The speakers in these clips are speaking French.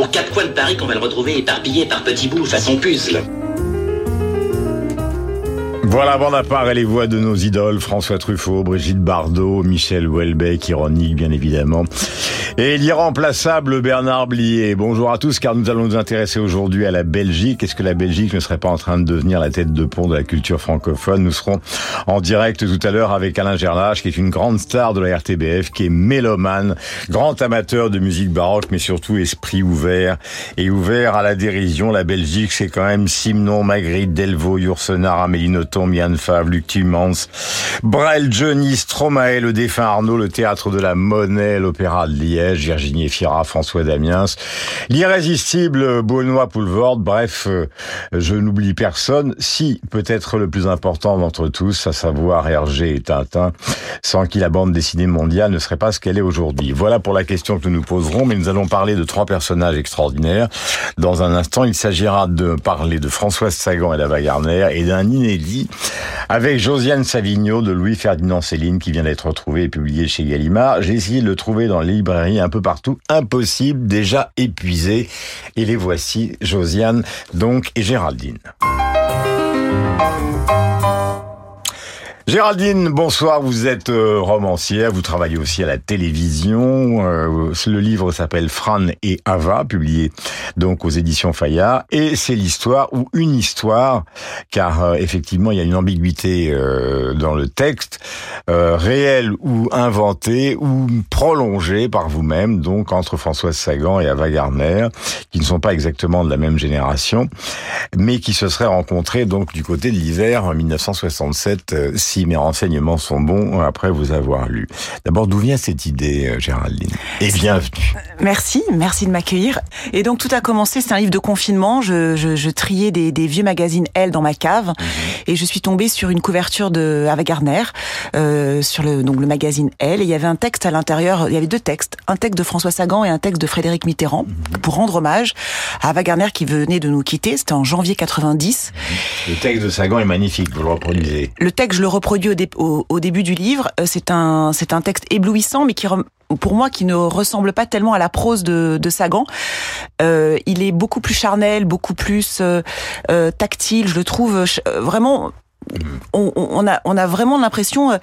Aux quatre coins de Paris qu'on va le retrouver éparpillé par petits bouts façon puzzle. Voilà, bande à part et les voix de nos idoles, François Truffaut, Brigitte Bardot, Michel Houellebecq, ironique bien évidemment, et l'irremplaçable Bernard Blier. Bonjour à tous, car nous allons nous intéresser aujourd'hui à la Belgique. Est-ce que la Belgique ne serait pas en train de devenir la tête de pont de la culture francophone? Nous serons en direct tout à l'heure avec Alain Gerlach, qui est une grande star de la RTBF, qui est mélomane, grand amateur de musique baroque, mais surtout esprit ouvert, et ouvert à la dérision. La Belgique, c'est quand même Simon, Magritte, Delvaux, Yourcenar, Amélie Nothomb, Yann Favre, Luc Timmans, Brel, Johnny, Stromae, le défunt Arnaud, le théâtre de la Monnaie, l'opéra de Liège, Virginie Fira, François Damiens, l'irrésistible Benoît Poulvorde, bref, euh, je n'oublie personne, si peut-être le plus important d'entre tous, à savoir Hergé et Tintin, sans qui la bande dessinée mondiale ne serait pas ce qu'elle est aujourd'hui. Voilà pour la question que nous nous poserons, mais nous allons parler de trois personnages extraordinaires. Dans un instant, il s'agira de parler de Françoise Sagan et d'Ava Gardner et d'un inédit avec Josiane Savigno de Louis-Ferdinand Céline qui vient d'être retrouvé et publié chez Gallimard. J'ai essayé de le trouver dans les librairies un peu partout. Impossible, déjà épuisé. Et les voici, Josiane, donc, et Géraldine. Géraldine, bonsoir. Vous êtes euh, romancière, vous travaillez aussi à la télévision. Euh, le livre s'appelle Fran et Ava, publié donc aux éditions Fayard, et c'est l'histoire ou une histoire, car euh, effectivement il y a une ambiguïté dans le texte, réelle ou inventée ou prolongée par vous-même, donc entre Françoise Sagan et Ava Gardner, qui ne sont pas exactement de la même génération, mais qui se seraient rencontrés donc du côté de l'hiver en 1967. Euh, si mes renseignements sont bons après vous avoir lu. D'abord, d'où vient cette idée, euh, Géraldine? Et bienvenue. Merci, merci de m'accueillir. Et donc tout a commencé, c'est un livre de confinement. Je, je, je triais des, des, vieux magazines Elle dans ma cave et je suis tombée sur une couverture de Ava Gardner euh, sur le donc le magazine Elle et il y avait un texte à l'intérieur. Il y avait deux textes, un texte de François Sagan et un texte de Frédéric Mitterrand pour rendre hommage à Ava Gardner qui venait de nous quitter. C'était en janvier 90. Le texte de Sagan est magnifique, vous le reproduisez. Le texte, je le reproduis au, dé- au, au début du livre. Euh, C'est un, c'est un texte éblouissant, mais qui, pour moi, qui ne ressemble pas tellement à la prose de, de Sagan. Euh, il est beaucoup plus charnel, beaucoup plus euh, tactile. Je le trouve vraiment. On, on- a, on a vraiment l'impression euh,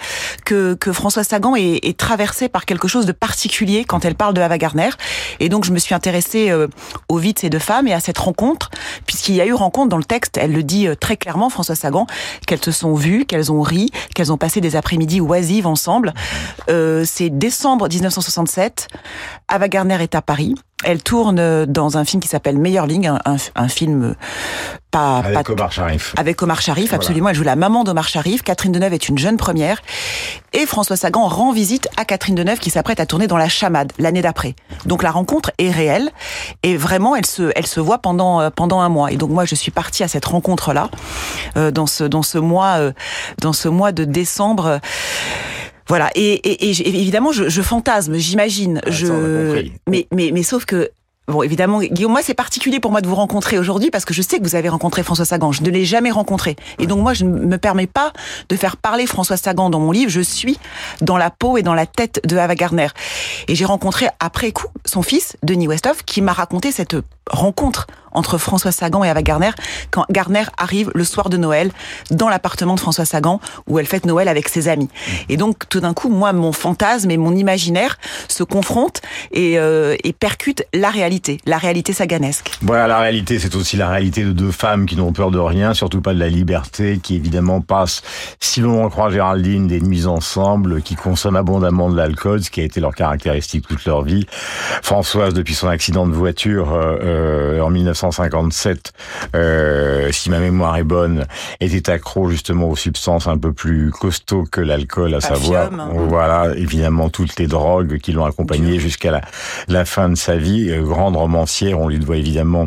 que, que François Sagan est, est traversé par quelque chose de particulier quand elle parle de Ava Gardner. Et donc, je me suis intéressée euh, aux vies de ces deux femmes et à cette rencontre, puisqu'il y a eu rencontre dans le texte. Elle le dit euh, très clairement, François Sagan, qu'elles se sont vues, qu'elles ont ri, qu'elles ont passé des après-midi oisives ensemble. Euh, C'est décembre 1967. Ava Gardner est à Paris. Elle tourne dans un film qui s'appelle Meilleurling, un, un, un film euh, pas, Avec pas Omar Sharif. avec Omar Sharif, Voilà. absolument. Elle joue la maman d'Omar Sharif. Catherine Deneuve est une jeune première. Et François Sagan rend visite à Catherine Deneuve qui s'apprête à tourner dans La Chamade l'année d'après. Donc la rencontre est réelle. Et vraiment, elle se, elle se voit pendant, euh, pendant un mois. Et donc moi, je suis partie à cette rencontre-là, euh, dans ce, dans ce mois, euh, dans ce mois de décembre. Voilà. Et, et, et évidemment, je, je fantasme, j'imagine. Ah, je, mais, mais, mais sauf que Bon, évidemment, Guillaume, moi, c'est particulier pour moi de vous rencontrer aujourd'hui parce que je sais que vous avez rencontré François Sagan. Je ne l'ai jamais rencontré. Et donc, moi, je ne me permets pas de faire parler François Sagan dans mon livre. Je suis dans la peau et dans la tête de Ava Gardner. Et j'ai rencontré, après coup, son fils, Denis Westhoff, qui m'a raconté cette rencontre entre François Sagan et Ava Gardner quand Gardner arrive le soir de Noël dans l'appartement de François Sagan où elle fête Noël avec ses amis. Et donc, tout d'un coup, moi, mon fantasme et mon imaginaire se confrontent et, euh, et percutent la réalité, la réalité saganesque. Voilà, la réalité, c'est aussi la réalité de deux femmes qui n'ont peur de rien, surtout pas de la liberté, qui évidemment passent, si l'on en croit Géraldine, des nuits ensemble, qui consomment abondamment de l'alcool, ce qui a été leur caractéristique toute leur vie. Françoise, depuis son accident de voiture, euh, euh, en 1957, euh, si ma mémoire est bonne, était accro justement aux substances un peu plus costauds que l'alcool, à savoir, Afium. voilà, évidemment toutes les drogues qui l'ont accompagné jusqu'à la, la fin de sa vie. Euh, grande romancière, on lui doit évidemment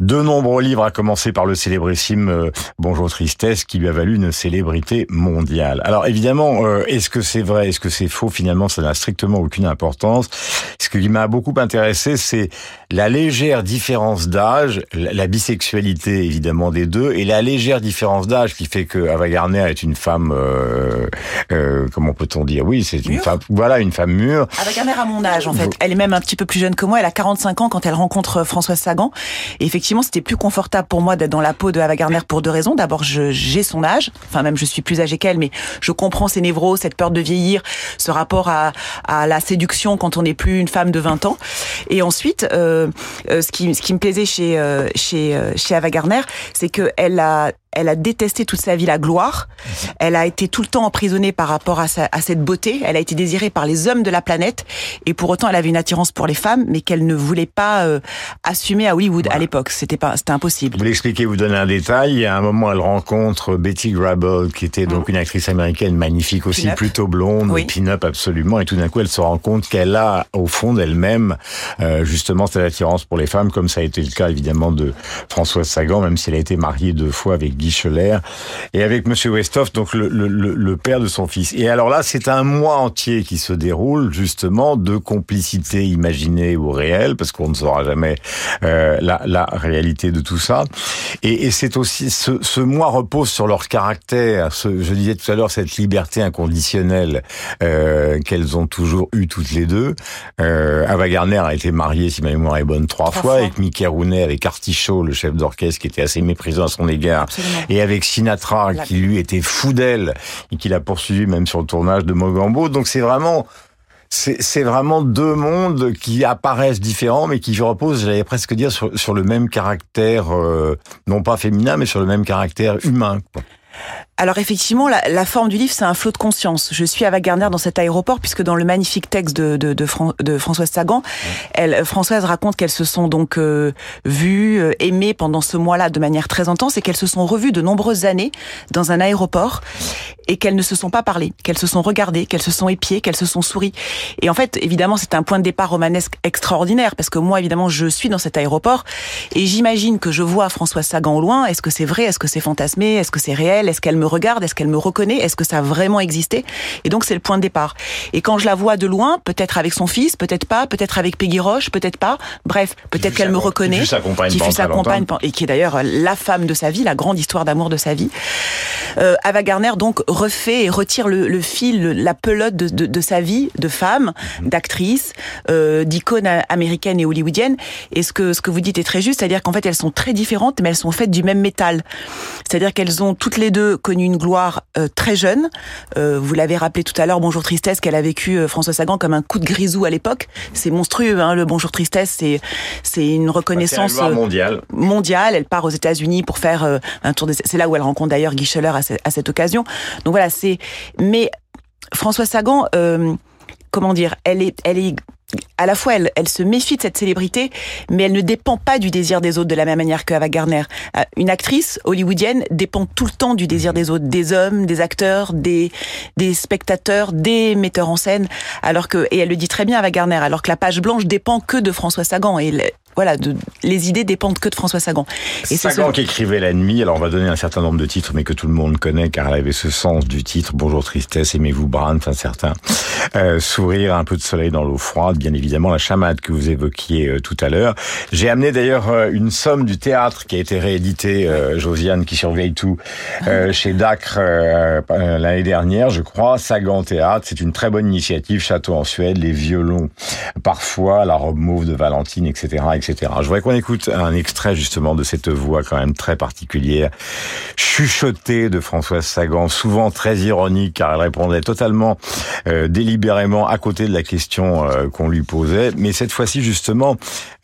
de nombreux livres, à commencer par le célébrissime euh, Bonjour Tristesse, qui lui a valu une célébrité mondiale. Alors évidemment, euh, est-ce que c'est vrai, est-ce que c'est faux? Finalement, ça n'a strictement aucune importance. Ce qui m'a beaucoup intéressé, c'est la légère différence d'âge, la, bisexualité évidemment des deux, et la légère différence d'âge qui fait que Ava Gardner est une femme, euh, euh, comment peut-on dire? Oui, c'est une Mûre. femme, voilà, une femme mûre. Un air à mon âge, en fait. Elle est même un petit peu plus jeune que moi. Elle a 45 ans quand elle rencontre euh, Françoise Sagan. Et effectivement, c'était plus confortable pour moi d'être dans la peau de Ava Gardner pour deux raisons. D'abord, j'ai son âge. Enfin, même je suis plus âgée qu'elle, mais je comprends ses névroses, cette peur de vieillir, ce rapport à, à la séduction quand on n'est plus une femme de 20 ans. Et ensuite, euh, ce, qui, ce qui me plaisait chez, euh, chez, euh, chez Ava Gardner, c'est qu'elle a elle a détesté toute sa vie la gloire. Elle a été tout le temps emprisonnée par rapport à, sa, à cette beauté. Elle a été désirée par les hommes de la planète. Et pour autant, elle avait une attirance pour les femmes, mais qu'elle ne voulait pas euh, assumer à Hollywood à l'époque. C'était pas, c'était impossible. Vous l'expliquez, vous donnez un détail. A un moment, elle rencontre Betty Grable, qui était donc une actrice américaine magnifique aussi, plutôt blonde, Oui. pin-up absolument. Et tout d'un coup, elle se rend compte qu'elle a, au fond d'elle-même, euh, justement cette attirance pour les femmes, comme ça a été le cas évidemment de Françoise Sagan, même si elle a été mariée deux fois avec Guy Scheller et avec Monsieur Westhoff, donc le, le, le- père de son fils. Et alors là, c'est un mois entier qui se déroule justement de complicité imaginée ou réelle, parce qu'on ne saura jamais euh, la, la réalité de tout ça. Et, et c'est aussi ce, ce mois repose sur leur caractère. Ce, je disais tout à l'heure cette liberté inconditionnelle euh, qu'elles ont toujours eu toutes les deux. Euh, Ava Gardner a été mariée, si ma mémoire est bonne, trois, Trois fois, fois. avec Mickey Rooney, avec Artichaut, le chef d'orchestre, qui était assez méprisant à son égard, Absolument. Et avec Sinatra, qui lui était fou d'elle et qui l'a poursuivi même sur le tournage de Mogambo. Donc c'est vraiment c'est c'est vraiment deux mondes qui apparaissent différents, mais qui reposent, j'allais presque dire, sur, sur le même caractère, euh, non pas féminin, mais sur le même caractère humain. quoi. Alors effectivement, la, la forme du livre, c'est un flot de conscience. Je suis Ava Gardner dans cet aéroport, puisque dans le magnifique texte de, de, de, Fran- de Françoise Sagan, elle, Françoise raconte qu'elles se sont donc euh, vues, euh, aimées pendant ce mois-là de manière très intense, et qu'elles se sont revues de nombreuses années dans un aéroport, et qu'elles ne se sont pas parlé, qu'elles se sont regardées, qu'elles se sont épiées, qu'elles se sont souri. Et en fait, évidemment, c'est un point de départ romanesque extraordinaire, parce que moi, évidemment, je suis dans cet aéroport, et j'imagine que je vois Françoise Sagan au loin. Est-ce que c'est vrai? Est-ce que c'est fantasmé? Est-ce que c'est réel? Est-ce qu'elle me regarde Est-ce qu'elle me reconnaît Est-ce que ça a vraiment existé? Et donc, c'est le point de départ. Et quand je la vois de loin, peut-être avec son fils, peut-être pas, peut-être avec Peggy Roche, peut-être pas, bref, peut-être qu'elle me qui reconnaît. fut sa compagne qui fut sa compagne et qui est d'ailleurs la femme de sa vie, la grande histoire d'amour de sa vie. Euh, Ava Gardner donc refait et retire le, le fil, le- la pelote de, de, de sa vie de femme, Mhm. d'actrice, euh, d'icône américaine et hollywoodienne. Et ce que ce que vous dites est très juste, c'est-à-dire qu'en fait elles sont très différentes, mais elles sont faites du même métal. C'est-à-dire qu'elles ont toutes les deux connu une gloire euh, très jeune. Euh, vous l'avez rappelé tout à l'heure, Bonjour Tristesse, qu'elle a vécu euh, François Sagan comme un coup de grisou à l'époque. C'est monstrueux, hein, le Bonjour Tristesse, c'est c'est une reconnaissance C'est un euh, mondial. mondiale. Elle part aux États-Unis pour faire un tour. des- C'est là où elle rencontre d'ailleurs Guy Scheller à, ce- à cette occasion. Donc voilà, c'est. Mais François Sagan, comment dire, elle est, elle est. À la fois, elle, elle se méfie de cette célébrité, mais elle ne dépend pas du désir des autres de la même manière que Ava Gardner. Euh, Une actrice hollywoodienne dépend tout le temps du désir des autres, des hommes, des acteurs, des des spectateurs, des metteurs en scène. Alors que et elle le dit très bien Ava Gardner, alors que la page blanche dépend que de François Sagan voilà, de, les idées dépendent que de François Sagan. Et c'est Sagan ce- qui écrivait l'ennemi. Alors on va donner un certain nombre de titres, mais que tout le monde connaît, car elle avait ce sens du titre. Bonjour tristesse, aimez-vous Brandt, un certain euh, sourire, un peu de soleil dans l'eau froide, bien évidemment la chamade que vous évoquiez euh, tout à l'heure. J'ai amené d'ailleurs euh, une somme du théâtre qui a été réédité, euh, Josiane qui surveille tout, euh, chez Dacre l'année dernière, je crois. Sagan Théâtre, c'est une très bonne initiative. Château en Suède, les violons, parfois la robe mauve de Valentine, etc., etc. Je voudrais qu'on écoute un extrait justement de cette voix quand même très particulière, chuchotée de Françoise Sagan, souvent très ironique car elle répondait totalement euh, délibérément à côté de la question euh, qu'on lui posait. Mais cette fois-ci justement,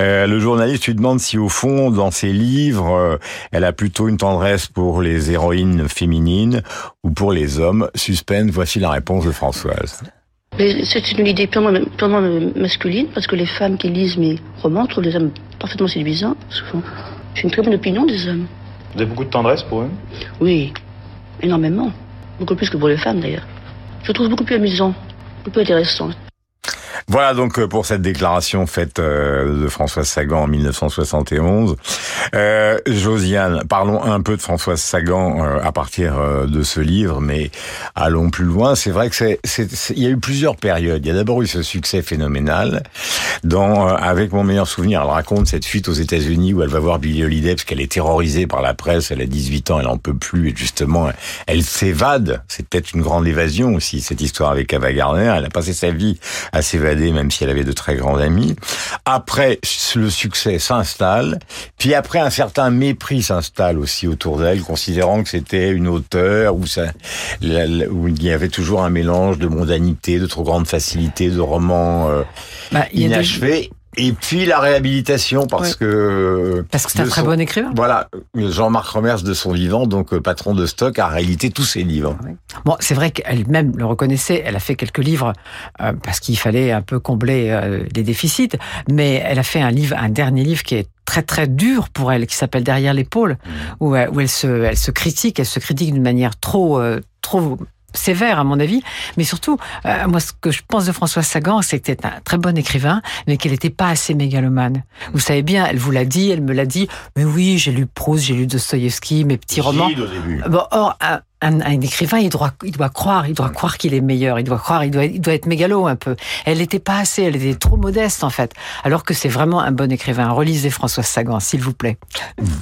euh, le journaliste lui demande si au fond, dans ses livres, euh, elle a plutôt une tendresse pour les héroïnes féminines ou pour les hommes. Suspense, voici la réponse de Françoise. C'est une idée purement, purement masculine, parce que les femmes qui lisent mes romans trouvent les hommes parfaitement séduisants, souvent. J'ai une très bonne opinion des hommes. Vous avez beaucoup de tendresse pour eux? Oui, énormément. Beaucoup plus que pour les femmes, d'ailleurs. Je trouve beaucoup plus amusant, beaucoup plus intéressant. Voilà donc euh, pour cette déclaration faite euh, de Françoise Sagan en 1971. Euh, Josiane, parlons un peu de Françoise Sagan euh, à partir de ce livre, mais allons plus loin. C'est vrai que c'est, il y a eu plusieurs périodes. Il y a d'abord eu ce succès phénoménal dans avec mon meilleur souvenir. Elle raconte cette fuite aux États-Unis où elle va voir Billie Holiday parce qu'elle est terrorisée par la presse. Elle a 18 ans, elle en peut plus et justement elle s'évade. C'est peut-être une grande évasion aussi cette histoire avec Ava Gardner. Elle a passé sa vie à s'évader même si elle avait de très grands amis. Après, le succès s'installe, puis après, un certain mépris s'installe aussi autour d'elle, considérant que c'était une auteure où, ça, où il y avait toujours un mélange de mondanité, de trop grande facilité, de romans euh, bah, inachevés. Et puis la réhabilitation parce que parce que c'est un très bon écrivain. Voilà, Jean-Marc Romers de son vivant, donc euh, patron de stock, a réalité tous ses livres. Bon, c'est vrai qu'elle-même le reconnaissait. Elle a fait quelques livres euh, parce qu'il fallait un peu combler euh, les déficits, mais elle a fait un livre, un dernier livre qui est très très dur pour elle, qui s'appelle Derrière l'épaule, mmh. où, où, elle se elle se critique, elle se critique d'une manière trop trop sévère à mon avis, mais surtout, euh, moi ce que je pense de Françoise Sagan, c'est que c'était un très bon écrivain, mais qu'elle n'était pas assez mégalomane. Vous savez bien, elle vous l'a dit, elle me l'a dit, mais oui, j'ai lu Proust, j'ai lu Dostoïevski, mes petits romans. Bon, or, un, écrivain, il doit, il doit croire, il doit croire qu'il est meilleur, il doit croire, il doit, il doit être mégalo un peu. Elle n'était pas assez, elle était trop modeste en fait. Alors que c'est vraiment un bon écrivain. Relisez François Sagan, s'il vous plaît.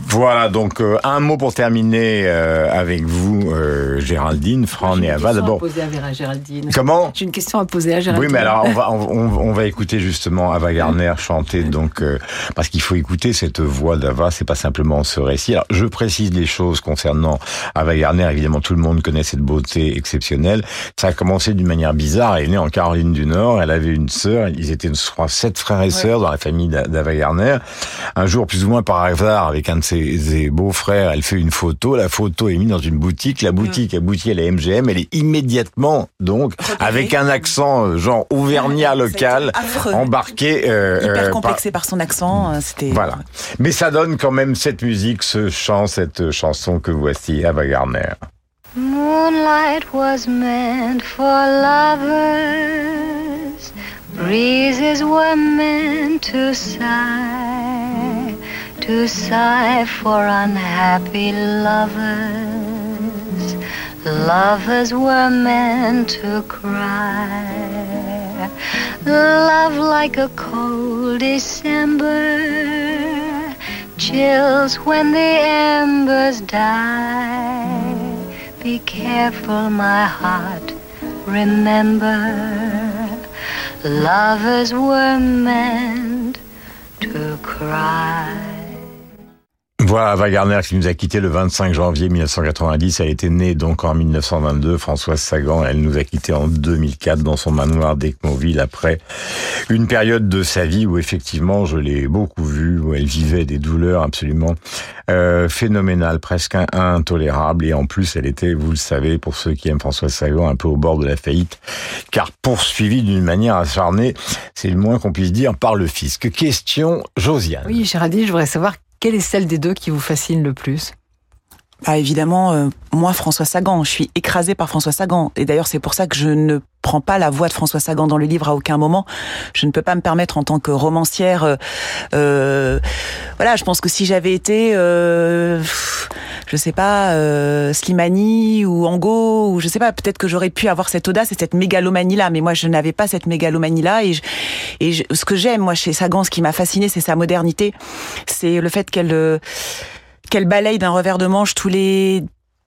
Voilà, donc euh, un mot pour terminer euh, avec vous, euh, Géraldine, Fran et Ava. D'abord. à Géraldine. Comment J'ai une question à poser à Géraldine. Oui, mais alors on va, on, va écouter justement Ava Garner chanter, donc parce qu'il faut écouter cette voix d'Ava, c'est pas simplement ce récit. Alors je précise les choses concernant Ava Garner, évidemment tout le monde connaît cette beauté exceptionnelle. Ça a commencé d'une manière bizarre. Elle est née en Caroline du Nord. Elle avait une sœur. Ils étaient, je crois, sept frères et sœurs dans la famille d'Ava Garner. Un jour, plus ou moins par hasard, avec un de ses, beaux-frères, elle fait une photo. La photo est mise dans une boutique. La boutique aboutit à la MGM. Elle est immédiatement, donc, avec un accent euh, genre auvergnat local, embarqué. Euh, Hyper euh, complexé par... son accent. C'était. Voilà. Mais ça donne quand même cette musique, ce chant, cette chanson que voici, Ava Garner. Moonlight was meant for lovers, breezes were meant to sigh, to sigh for unhappy lovers. Lovers were meant to cry, love like a cold December, chills when the embers die be careful, my heart. Remember, lovers were meant to cry. Voilà Ava Gardner qui nous a quitté le 25 janvier 1990. Elle était née donc en 1922. Françoise Sagan, elle nous a quitté en 2004 dans son manoir d'Ecmoville après une période de sa vie où effectivement je l'ai beaucoup vue, où elle vivait des douleurs absolument euh, phénoménales, presque intolérables. Et en plus, elle était, vous le savez, pour ceux qui aiment Françoise Sagan, un peu au bord de la faillite, car poursuivie d'une manière acharnée, c'est le moins qu'on puisse dire, par le fisc. Question, Josiane. Oui, Géraldine, je voudrais savoir quelle est celle des deux qui vous fascine le plus? Ah, évidemment, euh, moi, François Sagan, je suis écrasée par François Sagan. Et d'ailleurs, c'est pour ça que je ne prends pas la voix de François Sagan dans le livre à aucun moment. Je ne peux pas me permettre en tant que romancière. Euh, euh voilà, je pense que si j'avais été, euh, je sais pas, euh, Slimani ou Ango ou je sais pas, peut-être que j'aurais pu avoir cette audace et cette mégalomanie là. Mais moi, je n'avais pas cette mégalomanie là. Et, et ce que j'aime moi chez Sagan, ce qui m'a fasciné, c'est sa modernité. C'est le fait qu'elle qu'elle balaye d'un revers de manche tous les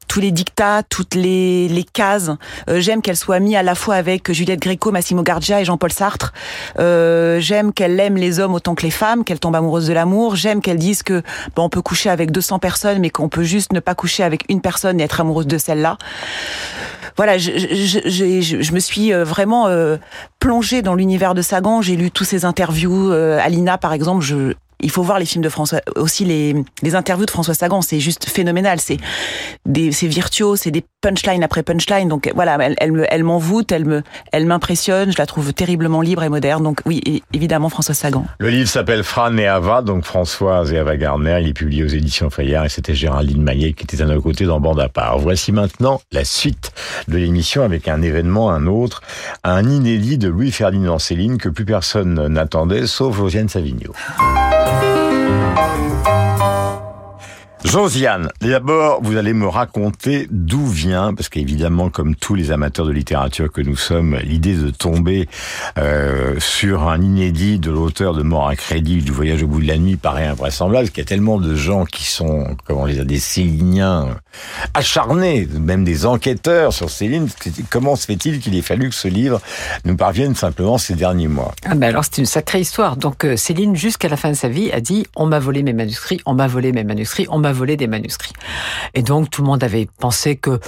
tous les dictats, toutes les, les cases. Euh, j'aime qu'elle soit mise à la fois avec Juliette Gréco, Massimo Gardia et Jean-Paul Sartre. Euh, j'aime qu'elle aime les hommes autant que les femmes, qu'elle tombe amoureuse de l'amour. J'aime qu'elle dise que bon, on peut coucher avec 200 personnes, mais qu'on peut juste ne pas coucher avec une personne et être amoureuse de celle-là. Voilà, je, je, je, je, me suis euh, vraiment plongée dans l'univers de Sagan. J'ai lu tous ses interviews. Alina, par exemple, je il faut voir les films de François, aussi les, interviews de François Sagan, c'est juste phénoménal. C'est des, c'est virtuose, c'est des punchlines après punchline. Donc voilà, elle, elle, me, elle m'envoûte, elle me, elle m'impressionne. Je la trouve terriblement libre et moderne. Donc oui, évidemment François Sagan. Le livre s'appelle Fran et Ava, donc Françoise et Ava Gardner. Il est publié aux éditions Fayard et c'était Géraldine Maillet qui était à nos côtés dans Bande à part. Voici maintenant la suite de l'émission avec un événement, un autre, un inédit de Louis-Ferdinand Céline que plus personne n'attendait, sauf Josiane Savigno. Josiane, d'abord, vous allez me raconter d'où vient, parce qu'évidemment, comme tous les amateurs de littérature que nous sommes, l'idée de tomber euh, sur un inédit de l'auteur de Mort à crédit du Voyage au bout de la nuit paraît invraisemblable, parce qu'il y a tellement de gens qui sont, comment on les a, des Céliniens acharnés, même des enquêteurs sur Céline. Comment se fait-il qu'il ait fallu que ce livre nous parvienne simplement ces derniers mois? Ah ben Alors, c'est une sacrée histoire. Donc, euh, Céline, jusqu'à la fin de sa vie, a dit « On m'a volé mes manuscrits, on m'a volé mes manuscrits, on m'a voler des manuscrits. Et donc tout le monde avait pensé que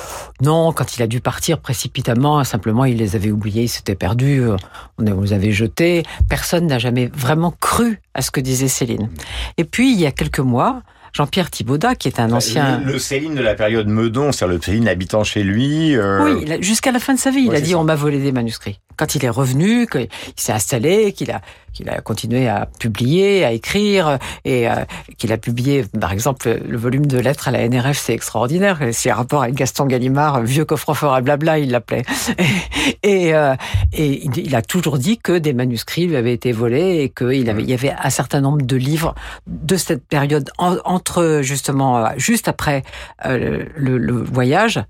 non, quand il a dû partir précipitamment, simplement il les avait oubliés, il s'était perdu, euh, on les avait jetés. Personne n'a jamais vraiment cru à ce que disait Céline. Et puis il y a quelques mois, Jean-Pierre Thibaudat, qui est un ancien... Le, Céline de la période Meudon, c'est-à-dire le Céline habitant chez lui. Euh, oui, jusqu'à la fin de sa vie, il a dit on m'a volé des manuscrits. Quand il est revenu, qu'il s'est installé, qu'il a qu'il a continué à publier, à écrire, et euh, qu'il a publié, par exemple, le volume de lettres à la NRF, c'est extraordinaire. C'est un rapport avec Gaston Gallimard, vieux coffre-fort à blabla, il l'appelait. Et, euh, et, il a toujours dit que des manuscrits lui avaient été volés et qu'il avait, il y avait un certain nombre de livres de cette période entre justement juste après euh, le, le, voyage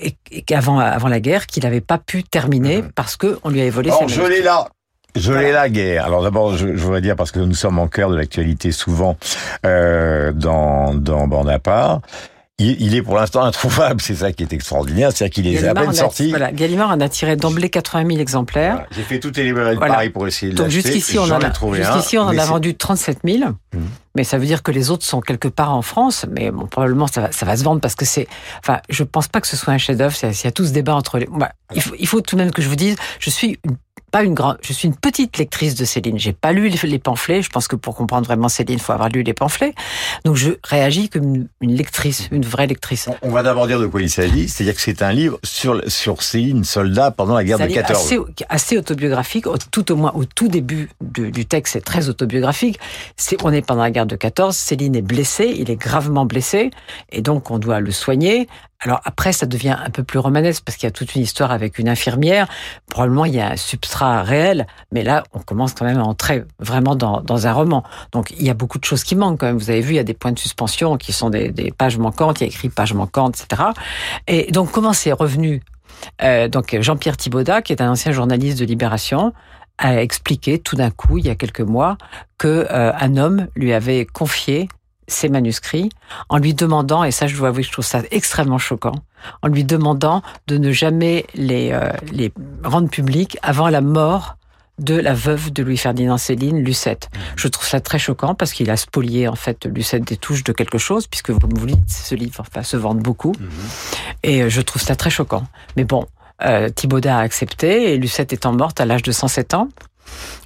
et, qu'avant avant la guerre qu'il n'avait pas pu terminer mmh. parce que on lui avait volé. ses je l'ai là. Je l'ai la guerre. Alors d'abord, je, je, voudrais dire parce que nous sommes en cœur de l'actualité souvent euh, dans dans Bande à part. Il, il, est pour l'instant introuvable, c'est ça qui est extraordinaire, c'est-à-dire qu'il est à peine sorti. Voilà, Gallimard en a tiré d'emblée 80 000 exemplaires. Voilà. J'ai fait toutes les librairies de Paris pour essayer de Donc jusqu'ici, on, en a, jusqu'ici, on en a vendu 37 000. Mmh. Mais ça veut dire que les autres sont quelque part en France, mais bon, probablement ça va, ça va se vendre parce que c'est. Enfin, je pense pas que ce soit un chef-d'œuvre. Il y a tout ce débat entre les. Bah, il, faut, il faut tout de même que je vous dise, je suis une pas une grande, je suis une petite lectrice de Céline. J'ai pas lu les pamphlets. Je pense que pour comprendre vraiment Céline, il faut avoir lu les pamphlets. Donc je réagis comme une lectrice, une vraie lectrice. On va d'abord dire de quoi il s'agit. C'est-à-dire que c'est un livre sur, sur Céline, soldat pendant la guerre de 14. Assez, assez autobiographique, tout au moins au tout début du, du texte, c'est très autobiographique. C'est, on est pendant la guerre de 14. Céline est blessé, il est gravement blessé, et donc on doit le soigner. Alors après, ça devient un peu plus romanesque parce qu'il y a toute une histoire avec une infirmière. Probablement, il y a un substrat réel, mais là, on commence quand même à entrer vraiment dans, un roman. Donc, il y a beaucoup de choses qui manquent quand même. Vous avez vu, il y a des points de suspension qui sont des, des pages manquantes. Il y a écrit pages manquantes, etc. Et donc, comment c'est revenu euh, Donc, Jean-Pierre Thibaudat, qui est un ancien journaliste de Libération, a expliqué tout d'un coup, il y a quelques mois, que euh, un homme lui avait confié ses manuscrits en lui demandant, et ça je dois avouer que je trouve ça extrêmement choquant, en lui demandant de ne jamais les, euh, les rendre publics avant la mort de la veuve de Louis-Ferdinand Céline, Lucette. Mmh. Je trouve ça très choquant parce qu'il a spolié en fait Lucette des touches de quelque chose, puisque vous vous dites, ce livre enfin, se vend beaucoup. Mmh. Et euh, je trouve ça très choquant. Mais bon, euh, Thibaudat a accepté et Lucette étant morte à l'âge de 107 ans,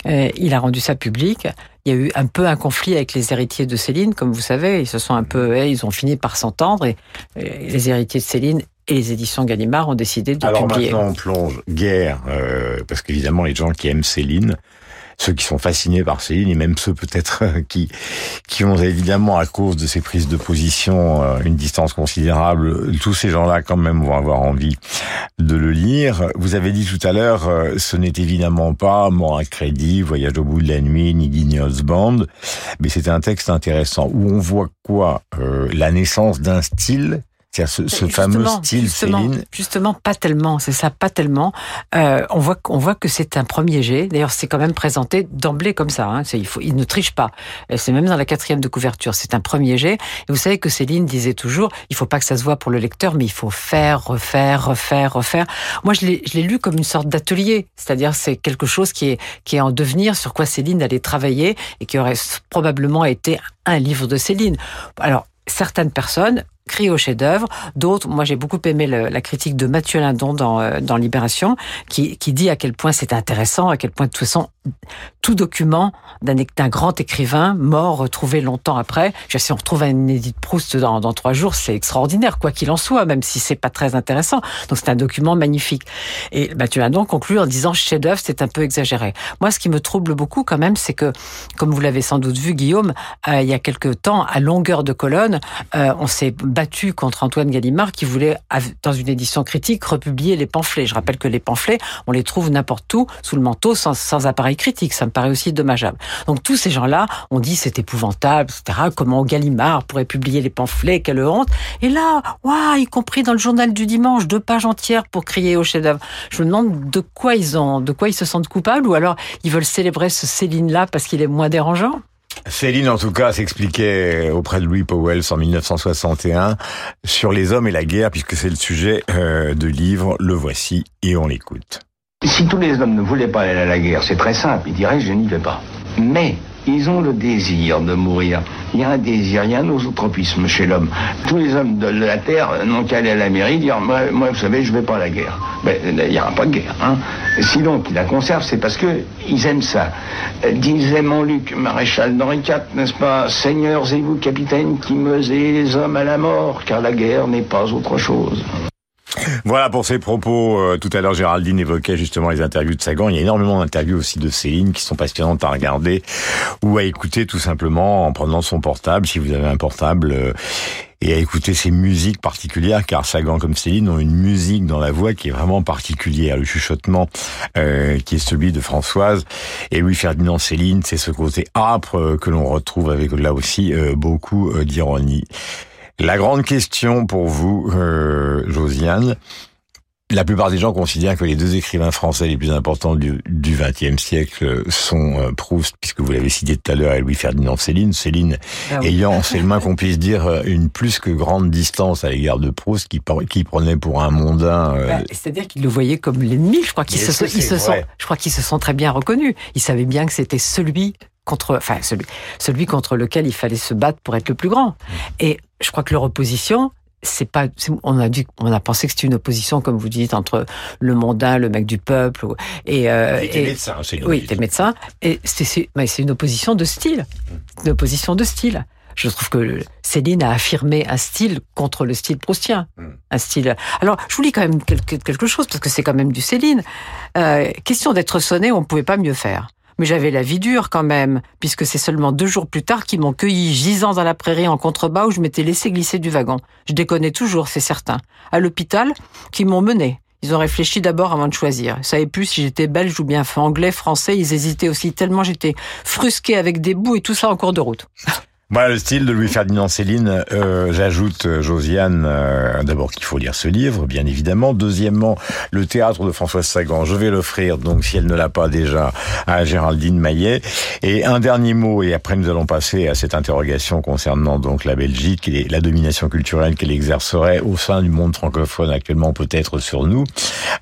euh, il a rendu ça public. Il y a eu un peu un conflit avec les héritiers de Céline, comme vous savez. Ils se sont un peu, eh, ils ont fini par s'entendre et, les héritiers de Céline et les éditions Gallimard ont décidé de Alors publier. Alors maintenant, on plonge guerre, euh, parce qu'évidemment, les gens qui aiment Céline ceux qui sont fascinés par Céline et même ceux peut-être qui qui ont évidemment à cause de ces prises de position euh, une distance considérable. Tous ces gens-là quand même vont avoir envie de le lire. Vous avez dit tout à l'heure, euh, ce n'est évidemment pas Mort à crédit, Voyage au bout de la nuit, ni Guignol's Band, mais c'est un texte intéressant où on voit quoi euh, La naissance d'un style ce, ce fameux style justement, Céline. Justement, pas tellement. C'est ça, pas tellement. Euh, on voit, on voit que c'est un premier jet. D'ailleurs, c'est quand même présenté d'emblée comme ça. Hein. Il, faut, il ne triche pas. C'est même dans la quatrième de couverture. C'est un premier jet. Et vous savez que Céline disait toujours, il faut pas que ça se voit pour le lecteur, mais il faut faire, refaire, refaire, refaire. Moi, je l'ai lu comme une sorte d'atelier. C'est-à-dire, c'est quelque chose qui est, qui est en devenir, sur quoi Céline allait travailler et qui aurait probablement été un livre de Céline. Alors, certaines personnes crient au chef-d'œuvre. D'autres, moi j'ai beaucoup aimé le, la critique de Mathieu Lindon dans, euh, dans Libération, qui, qui dit à quel point c'est intéressant, à quel point de toute façon tout document d'un grand écrivain mort, retrouvé longtemps après. Si on retrouve un de Proust dans, dans trois jours, c'est extraordinaire, quoi qu'il en soit, même si c'est pas très intéressant. Donc c'est un document magnifique. Et bah, tu as donc conclu en disant chef-d'œuvre, c'est un peu exagéré. Moi, ce qui me trouble beaucoup quand même, c'est que, comme vous l'avez sans doute vu, Guillaume, euh, il y a quelque temps, à longueur de colonne, euh, on s'est battu contre Antoine Gallimard qui voulait, dans une édition critique, republier les pamphlets. Je rappelle que les pamphlets, on les trouve n'importe où, sous le manteau, sans, sans appareil critique. Ça me paraît aussi dommageable. Donc tous ces gens-là ont dit c'est épouvantable, etc. Comment Gallimard pourrait publier les pamphlets, quelle honte. Et là, waouh, y compris dans le journal du dimanche, deux pages entières pour crier au chef-d'œuvre. Je me demande de quoi ils ont, de quoi ils se sentent coupables, ou alors ils veulent célébrer ce Céline-là parce qu'il est moins dérangeant? Céline, en tout cas, s'expliquait auprès de Louis Powell en 1961 sur les hommes et la guerre, puisque c'est le sujet euh, de livre. Le voici et on l'écoute. Si tous les hommes ne voulaient pas aller à la guerre, c'est très simple. Ils diraient je n'y vais pas. Mais ils ont le désir de mourir. Il y a un désir, il y a un osotropisme chez l'homme. Tous les hommes de la Terre n'ont qu'à aller à la mairie dire moi, vous savez, je vais pas à la guerre. Ben, il n'y aura pas de guerre. Hein. Si donc ils la conservent, c'est parce que ils aiment ça. Disait Montluc, maréchal d'Henri IV, n'est-ce pas Seigneurs et vous, capitaines, qui meusez les hommes à la mort, car la guerre n'est pas autre chose. Voilà pour ces propos. Euh, tout à l'heure, Géraldine évoquait justement les interviews de Sagan. Il y a énormément d'interviews aussi de Céline qui sont passionnantes à regarder ou à écouter tout simplement en prenant son portable, si vous avez un portable, euh, et à écouter ses musiques particulières, car Sagan comme Céline ont une musique dans la voix qui est vraiment particulière. Le chuchotement euh, qui est celui de Françoise et Louis-Ferdinand Céline, c'est ce côté âpre que l'on retrouve avec là aussi beaucoup d'ironie. La grande question pour vous, euh, Josiane, la plupart des gens considèrent que les deux écrivains français les plus importants du XXe siècle sont euh, Proust, puisque vous l'avez cité tout à l'heure, et Louis-Ferdinand Céline. Céline ah ayant, c'est le moins qu'on puisse dire, euh, une plus que grande distance à l'égard de Proust, qui, qui prenait pour un mondain. Euh, bah, C'est-à-dire qu'il le voyait comme l'ennemi. Je crois qu'ils se, ils se sont, je crois qu'ils se sont très bien reconnus. Ils savaient bien que c'était celui contre, enfin celui, celui contre lequel il fallait se battre pour être le plus grand. Et je crois que leur opposition, c'est pas, on a on a pensé que c'était une opposition, comme vous dites, entre le mondain, le mec du peuple, et, euh, il était médecin, c'est oui, était médecin, et c'est, c'est une opposition de style, une opposition de style. Je trouve que Céline a affirmé un style contre le style proustien. Hmm. Un style. Alors, je vous lis quand même quelque, quelque chose, parce que c'est quand même du Céline. Euh, question d'être sonné, on ne pouvait pas mieux faire. Mais j'avais la vie dure quand même, puisque c'est seulement deux jours plus tard qu'ils m'ont cueilli gisant dans la prairie en contrebas où je m'étais laissé glisser du wagon. Je déconnais toujours, c'est certain. À l'hôpital, qu'ils m'ont mené. Ils ont réfléchi d'abord avant de choisir. Ils savaient plus si j'étais belge ou bien anglais, français. Ils hésitaient aussi tellement j'étais frusqué avec des bouts et tout ça en cours de route. Voilà le style de Louis-Ferdinand Céline. Euh, J'ajoute, euh, Josiane, euh, d'abord qu'il faut lire ce livre, bien évidemment. Deuxièmement, le théâtre de Françoise Sagan. Je vais l'offrir, donc si elle ne l'a pas déjà, à Géraldine Maillet. Et un dernier mot, et après nous allons passer à cette interrogation concernant donc la Belgique et la domination culturelle qu'elle exercerait au sein du monde francophone actuellement peut-être sur nous,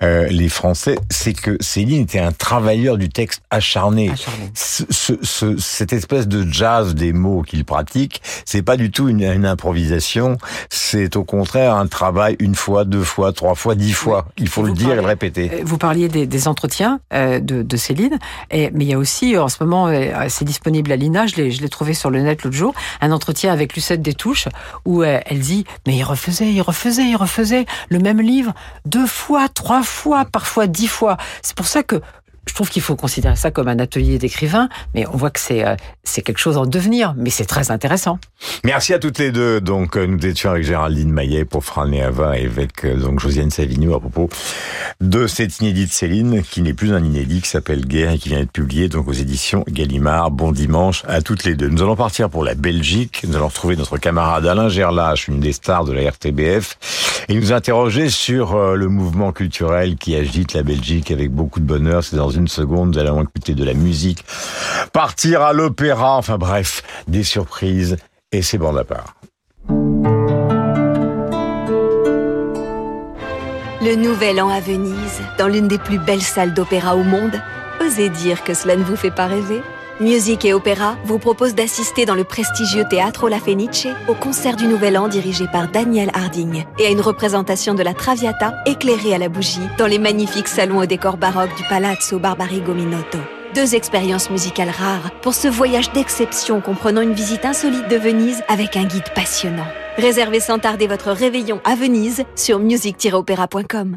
euh, les Français. C'est que Céline était un travailleur du texte acharné. acharné. Ce, ce, cette espèce de jazz des mots qu'il pratique, c'est pas du tout une, une improvisation, c'est au contraire un travail une fois, deux fois, trois fois, dix fois. Il faut le dire et le répéter. Euh, vous parliez des, des entretiens euh, de, de, Céline, et, mais il y a aussi, en ce moment, euh, c'est disponible à l'INA, je l'ai trouvé sur le net l'autre jour, un entretien avec Lucette Détouche, où elle dit, mais il refaisait, il refaisait, il refaisait le même livre deux fois, trois fois, parfois dix fois. C'est pour ça que je trouve qu'il faut considérer ça comme un atelier d'écrivain, mais on voit que c'est euh, quelque chose en devenir, mais c'est très intéressant. Merci à toutes les deux. Donc euh, nous étions avec Géraldine Maillet pour Fran Ava et avec euh, donc Josiane Savigno à propos de cette inédite Céline qui n'est plus un inédit qui s'appelle Guerre et qui vient d'être publié donc aux éditions Gallimard. Bon dimanche à toutes les deux. Nous allons partir pour la Belgique. Nous allons retrouver notre camarade Alain Gerlache, une des stars de la RTBF, et nous interroger sur le mouvement culturel qui agite la Belgique avec beaucoup de bonheur. C'est dans une seconde, nous allons écouter de la musique, partir à l'opéra, enfin bref, des surprises, et c'est bon à part. Le nouvel an à Venise, dans l'une des plus belles salles d'opéra au monde, osez dire que cela ne vous fait pas rêver? Musique et Opéra vous propose d'assister dans le prestigieux théâtre La Fenice au concert du Nouvel An dirigé par Daniel Harding et à une représentation de la Traviata éclairée à la bougie dans les magnifiques salons au décor baroque du Palazzo Barbarigo Minotto. Deux expériences musicales rares pour ce voyage d'exception comprenant une visite insolite de Venise avec un guide passionnant. Réservez sans tarder votre réveillon à Venise sur music-opéra.com.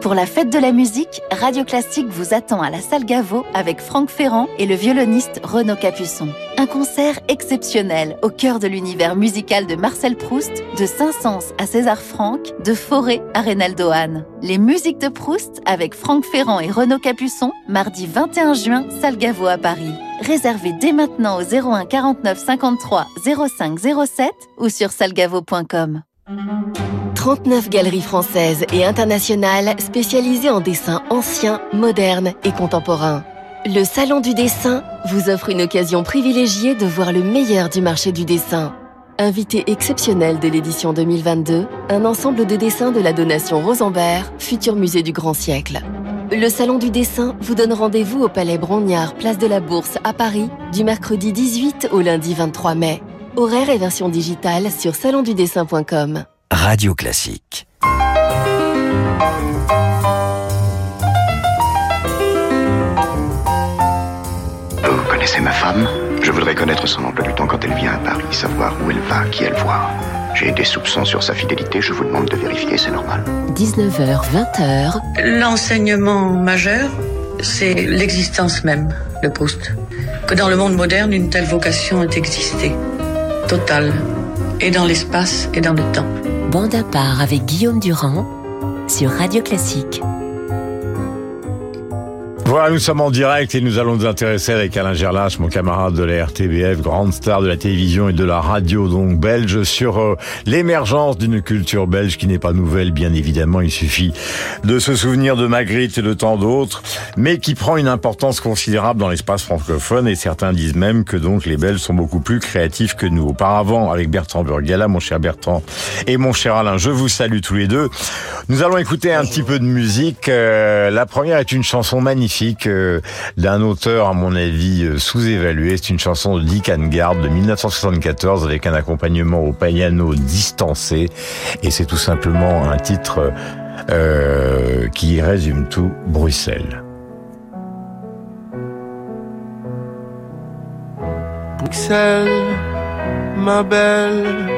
Pour la fête de la musique, Radio Classique vous attend à la salle Gaveau avec Franck Ferrand et le violoniste Renaud Capuçon. Un concert exceptionnel au cœur de l'univers musical de Marcel Proust, de Saint-Saëns à César Franck, de Forêt à Reynaldo Hahn. Les musiques de Proust avec Franck Ferrand et Renaud Capuçon, mardi 21 juin, salle Gaveau à Paris. Réservez dès maintenant au 01 49 53 05 07 ou sur salgavo.com. 39 galeries françaises et internationales spécialisées en dessin ancien, moderne et contemporain. Le Salon du dessin vous offre une occasion privilégiée de voir le meilleur du marché du dessin. Invité exceptionnel de l'édition 2022, un ensemble de dessins de la donation Rosenberg, futur musée du grand siècle. Le Salon du dessin vous donne rendez-vous au Palais Brongniart, place de la Bourse à Paris, du mercredi 18 au lundi 23 mai. Horaire et version digitale sur salondudessin.com. Radio Classique. Vous connaissez ma femme? Je voudrais connaître son emploi du temps quand elle vient à Paris, savoir où elle va, qui elle voit. J'ai des soupçons sur sa fidélité, je vous demande de vérifier, c'est normal. 19h, 20h. L'enseignement majeur, c'est l'existence même de Proust. Que dans le monde moderne, une telle vocation ait existé. Totale. Et dans l'espace et dans le temps. Bande à part avec Guillaume Durand sur Radio Classique. Voilà, nous sommes en direct et nous allons nous intéresser avec Alain Gerlache, mon camarade de la RTBF, grande star de la télévision et de la radio donc belge, sur euh, l'émergence d'une culture belge qui n'est pas nouvelle, bien évidemment. Il suffit de se souvenir de Magritte et de tant d'autres, mais qui prend une importance considérable dans l'espace francophone et certains disent même que donc les Belges sont beaucoup plus créatifs que nous. Auparavant, avec Bertrand Burgala, mon cher Bertrand et mon cher Alain, je vous salue tous les deux. Nous allons écouter un petit peu de musique. Euh, la première est une chanson magnifique euh, d'un auteur, à mon avis, euh, sous-évalué. C'est une chanson de Dick Angard de 1974 avec un accompagnement au piano distancé. Et c'est tout simplement un titre euh, qui résume tout, Bruxelles. Bruxelles, ma belle,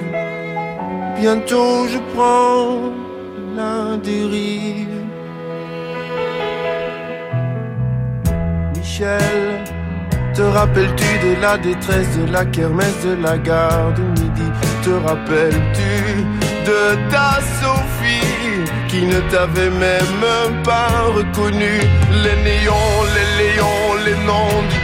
Bientôt je prends la dérive. Michel, te rappelles-tu de la détresse de la kermesse de la gare de midi? Te rappelles-tu de ta Sophie qui ne t'avait même pas reconnu Les néons, les léons, les noms du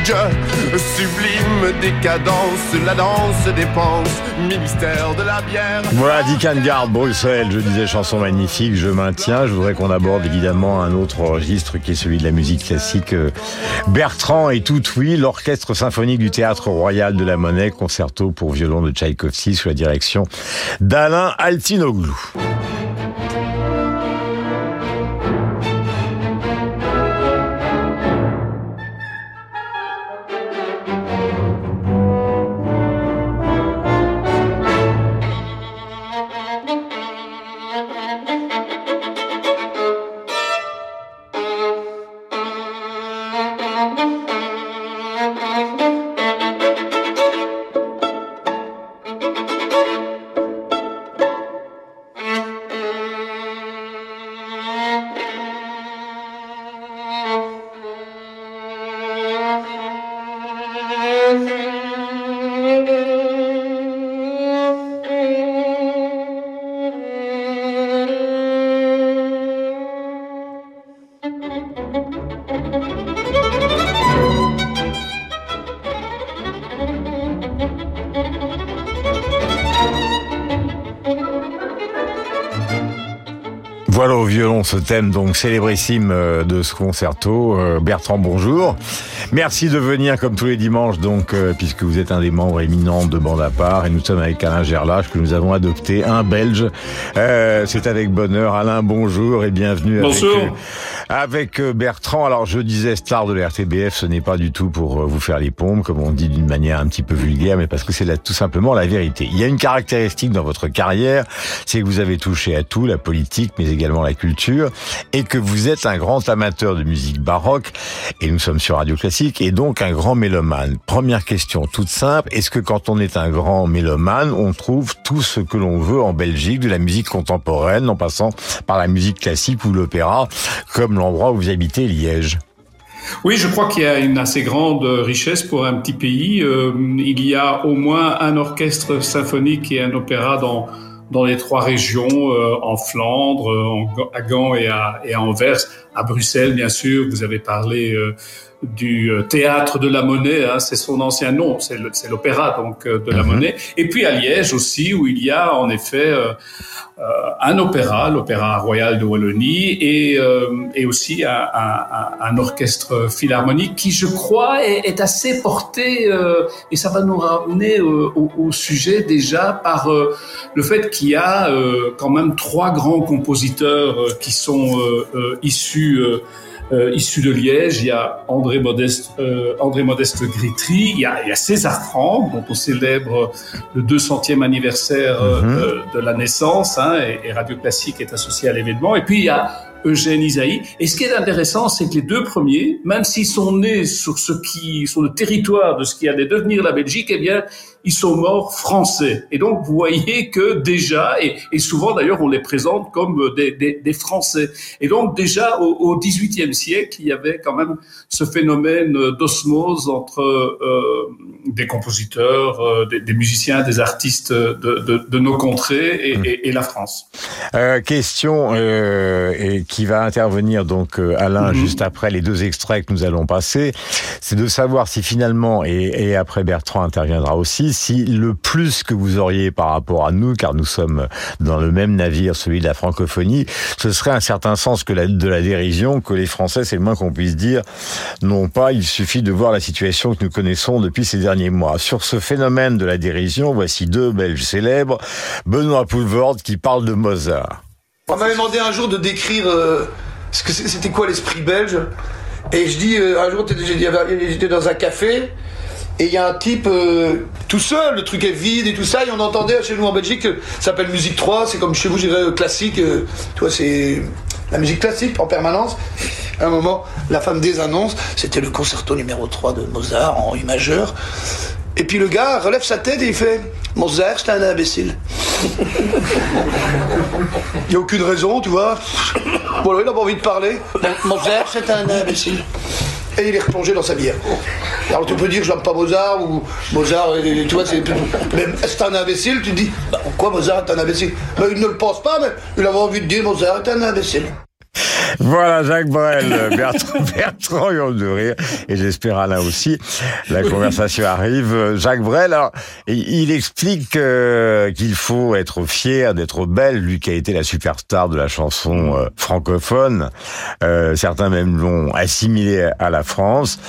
Sublime décadence, la danse dépense Ministère de la bière Voilà, Dick Garde, Bruxelles, je disais chanson magnifique, je maintiens. Je voudrais qu'on aborde évidemment un autre registre qui est celui de la musique classique. Bertrand et tout oui, l'orchestre symphonique du Théâtre Royal de la Monnaie, concerto pour violon de Tchaïkovsky sous la direction d'Alain Altinoglou. Violon ce thème donc célébrissime euh, de ce concerto. Euh, Bertrand, bonjour. Merci de venir comme tous les dimanches donc euh, puisque vous êtes un des membres éminents de Bande à part et nous sommes avec Alain Gerlache que nous avons adopté, un Belge. C'est avec bonheur. Alain, bonjour et bienvenue bonjour. avec, avec Bertrand. Alors je disais star de la RTBF, ce n'est pas du tout pour vous faire les pompes comme on dit d'une manière un petit peu vulgaire, mais parce que c'est tout simplement la vérité. Il y a une caractéristique dans votre carrière, c'est que vous avez touché à tout, la politique, mais également la culture, et que vous êtes un grand amateur de musique baroque, et nous sommes sur Radio Classique, et donc un grand mélomane. Première question toute simple, est-ce que quand on est un grand mélomane, on trouve tout ce que l'on veut en Belgique, de la musique contemporaine, en passant par la musique classique ou l'opéra, comme l'endroit où vous habitez, Liège? Oui, je crois qu'il y a une assez grande richesse pour un petit pays. Euh, il y a au moins un orchestre symphonique et un opéra dans dans les trois régions, euh, en Flandre, en, à Gand et à, et à, Anvers, à Bruxelles bien sûr. Vous avez parlé euh, du euh, théâtre de la Monnaie, hein, c'est son ancien nom, c'est l'opéra donc de la mhm. Monnaie. Et puis à Liège aussi, où il y a en effet euh, un opéra, l'Opéra Royal de Wallonie, et, euh, et aussi un, un, un, orchestre philharmonique qui, je crois, est, est assez porté, euh, et ça va nous ramener au, au, sujet déjà par le fait qu'il y a quand même trois grands compositeurs qui sont issus euh, issu de Liège. Il y a André Modeste, euh, André Modeste Gritry. Il y, a, il y a César Franck, dont on célèbre le 200e anniversaire euh, mhm. de la naissance, hein, et, et, Radio Classique est associé à l'événement. Et puis il y a Eugène Isaïe. Et ce qui est intéressant, c'est que les deux premiers, même s'ils sont nés sur ce qui, sur le territoire de ce qui allait devenir la Belgique, eh bien, ils sont morts français. Et donc, vous voyez que déjà, et, et souvent d'ailleurs, on les présente comme des, des, des, Français. Et donc, déjà, au XVIIIe siècle, il y avait quand même ce phénomène d'osmose entre euh, des compositeurs, euh, des, des, musiciens, des artistes de, de, de nos contrées et, mmh. et, et la France. Euh, question euh, et qui va intervenir donc euh, Alain mmh. juste après les deux extraits que nous allons passer, c'est de savoir si finalement et, et après Bertrand interviendra aussi si le plus que vous auriez par rapport à nous, car nous sommes dans le même navire, celui de la francophonie, ce serait un certain sens de la dérision, que les Français, c'est le moins qu'on puisse dire, non pas, il suffit de voir la situation que nous connaissons depuis ces derniers mois. Sur ce phénomène de la dérision, voici deux Belges célèbres, Benoît Poulvord qui parle de Mozart. On m'avait demandé un jour de décrire euh, ce que c'était quoi l'esprit belge, et je dis, euh, un jour, j'étais dans un café, et il y a un type euh, tout seul, le truc est vide et tout ça, et on entendait chez nous en Belgique, ça s'appelle Musique 3, c'est comme chez vous, je dirais classique, euh, toi c'est la musique classique en permanence. À un moment, la femme des annonces, c'était le concerto numéro 3 de Mozart en U majeur. Et puis le gars relève sa tête et il fait Mozart, c'est un imbécile. Il n'y a aucune raison, tu vois. Bon, il n'a pas envie de parler. Mozart, c'est un imbécile et il est replongé dans sa bière. Alors tu peux dire je n'aime pas Mozart ou Mozart, tu vois, c'est mais c'est un imbécile, tu dis bah, pourquoi Mozart est un imbécile? Ben, Il ne le pense pas, mais il avait envie de dire Mozart est un imbécile. Voilà Jacques Brel, Bertrand, Bertrand de rire, et j'espère Alain aussi. La conversation arrive. Jacques Brel, alors, il explique euh, qu'il faut être fier d'être belle, lui qui a été la superstar de la chanson euh, francophone. Euh, certains même l'ont assimilé à la France.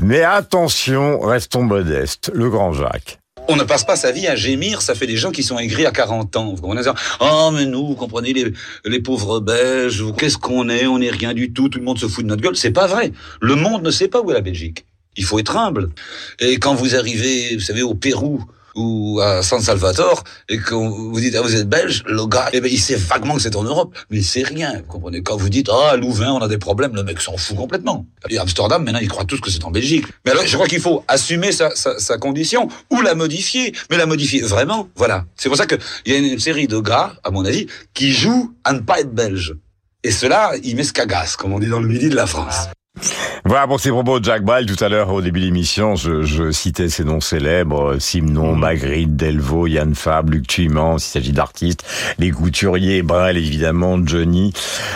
Mais attention, restons modestes. Le grand Jacques on ne passe pas sa vie à gémir, ça fait des gens qui sont aigris à 40 ans. Vous comprenez Oh, mais nous, vous comprenez, les, les pauvres Belges, qu'est-ce qu'on est? On n'est rien du tout, tout le monde se fout de notre gueule. C'est pas vrai. Le monde ne sait pas où est la Belgique. Il faut être humble. Et quand vous arrivez, vous savez, au Pérou, ou à San Salvador et que vous dites ah, vous êtes belge, le gars eh ben, il sait vaguement que c'est en Europe, mais c'est rien. Vous comprenez Quand vous dites ah Louvain on a des problèmes, le mec s'en fout complètement. Et Amsterdam maintenant ils croient tous que c'est en Belgique. Mais alors je crois qu'il faut assumer sa, sa, sa, condition ou la modifier, mais la modifier vraiment. Voilà. C'est pour ça que il y a une série de gars à mon avis qui jouent à ne pas être belge. Et cela, ils met ce cagasse, comme on dit dans le midi de la France. Voilà pour ces propos de Jacques Brel. Tout à l'heure, au début de l'émission, je, je, citais ces noms célèbres. Simon, mm. Magritte, Delvaux, Yann Fab, Luc Tuymans, s'il s'agit d'artistes. Les couturiers, Brel, évidemment, Johnny.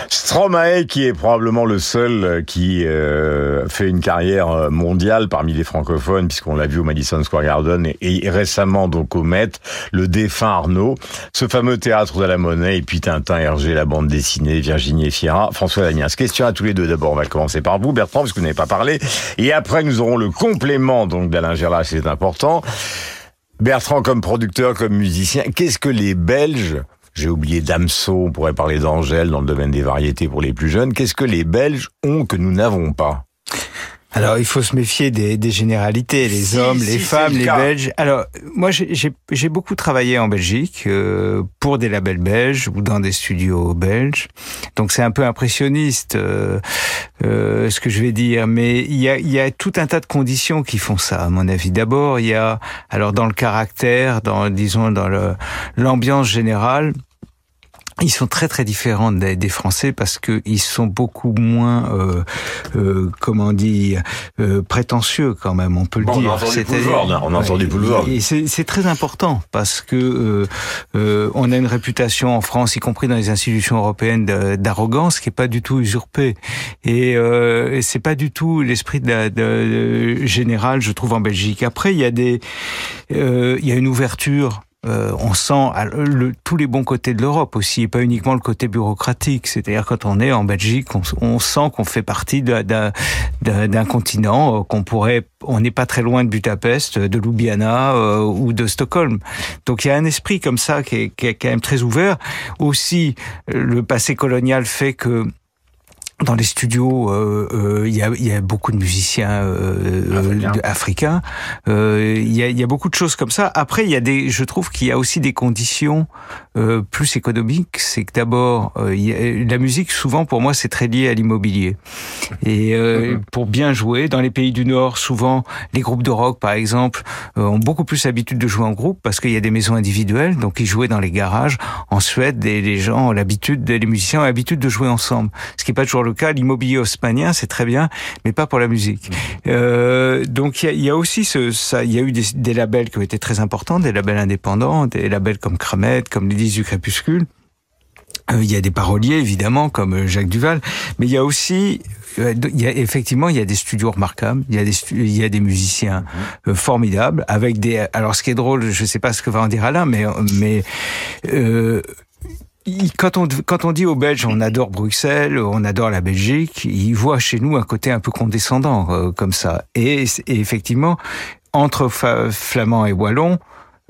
Stromae, qui est probablement le seul qui euh, fait une carrière mondiale parmi les francophones, puisqu'on l'a vu au Madison Square Garden et, et, récemment donc au Met, le défunt Arnaud, ce fameux théâtre de la Monnaie, et puis Tintin, Hergé, la bande dessinée, Virginie Fira, François Damiens. Question à tous les deux. D'abord, on va commencer par vous, Bertrand, parce que vous n'avez pas parlé. Et après, nous aurons le complément donc d'Alain Gerlach, c'est important. Bertrand, comme producteur, comme musicien, qu'est-ce que les Belges j'ai oublié Damso, on pourrait parler d'Angèle dans le domaine des variétés pour les plus jeunes. Qu'est-ce que les Belges ont que nous n'avons pas? Alors, il faut se méfier des, des généralités, les hommes, les femmes, les Belges. Alors, moi, j'ai beaucoup travaillé en Belgique euh, pour des labels belges ou dans des studios belges. Donc, c'est un peu impressionniste euh, euh, ce que je vais dire, mais il y a, y a tout un tas de conditions qui font ça, à mon avis. D'abord, il y a, alors dans le caractère, dans disons dans l'ambiance générale ils sont très très différents des, des Français parce que ils sont beaucoup moins, euh, euh, comment dire, euh, prétentieux quand même, on peut le dire. On a entendu Boulevard. Et c'est très important parce que euh, euh, on a une réputation en France, y compris dans les institutions européennes, d'arrogance qui est pas du tout usurpée. Et, euh, c'est pas du tout l'esprit de, de, général, je trouve, en Belgique. Après, il y a des, il y a une ouverture euh, on sent le, tous les bons côtés de l'Europe aussi, et pas uniquement le côté bureaucratique. C'est-à-dire quand on est en Belgique, on, sent qu'on fait partie d'un continent, euh, qu'on pourrait, on n'est pas très loin de Budapest, de Ljubljana euh, ou de Stockholm. Donc il y a un esprit comme ça qui est, qui est quand même très ouvert. Aussi, le passé colonial fait que dans les studios, euh, euh, il y, a, y, a, beaucoup de musiciens euh, africains. Il y, a, y, a, beaucoup de choses comme ça. Après, il y a des, je trouve qu'il y a aussi des conditions plus économiques. C'est que d'abord, la musique, souvent pour moi, c'est très lié à l'immobilier. Et mm-hmm. pour bien jouer, dans les pays du Nord, souvent les groupes de rock, par exemple, ont beaucoup plus l'habitude de jouer en groupe parce qu'il y a des maisons individuelles, donc ils jouaient dans les garages. En Suède, les gens ont l'habitude, les musiciens ont l'habitude de jouer ensemble, ce qui est pas toujours le cas, l'immobilier haussmanien, c'est très bien, mais pas pour la musique. Euh, donc il y, y a, aussi ce, ça, il y a eu des, des, labels qui ont été très importants, des labels indépendants, des labels comme Cramet, comme du crépuscule. Euh, il y a des paroliers évidemment comme euh, Jacques Duval, mais il y a aussi euh, il y a, effectivement, il y a des studios remarquables, il y a des, il y a des musiciens mhm. formidables avec des. Alors, ce qui est drôle, je sais pas ce que va en dire Alain, mais mais euh, quand on, quand on dit aux Belges on adore Bruxelles, on adore la Belgique, ils voient chez nous un côté un peu condescendant euh, comme ça. Et, et, effectivement, entre Flamands et Wallons,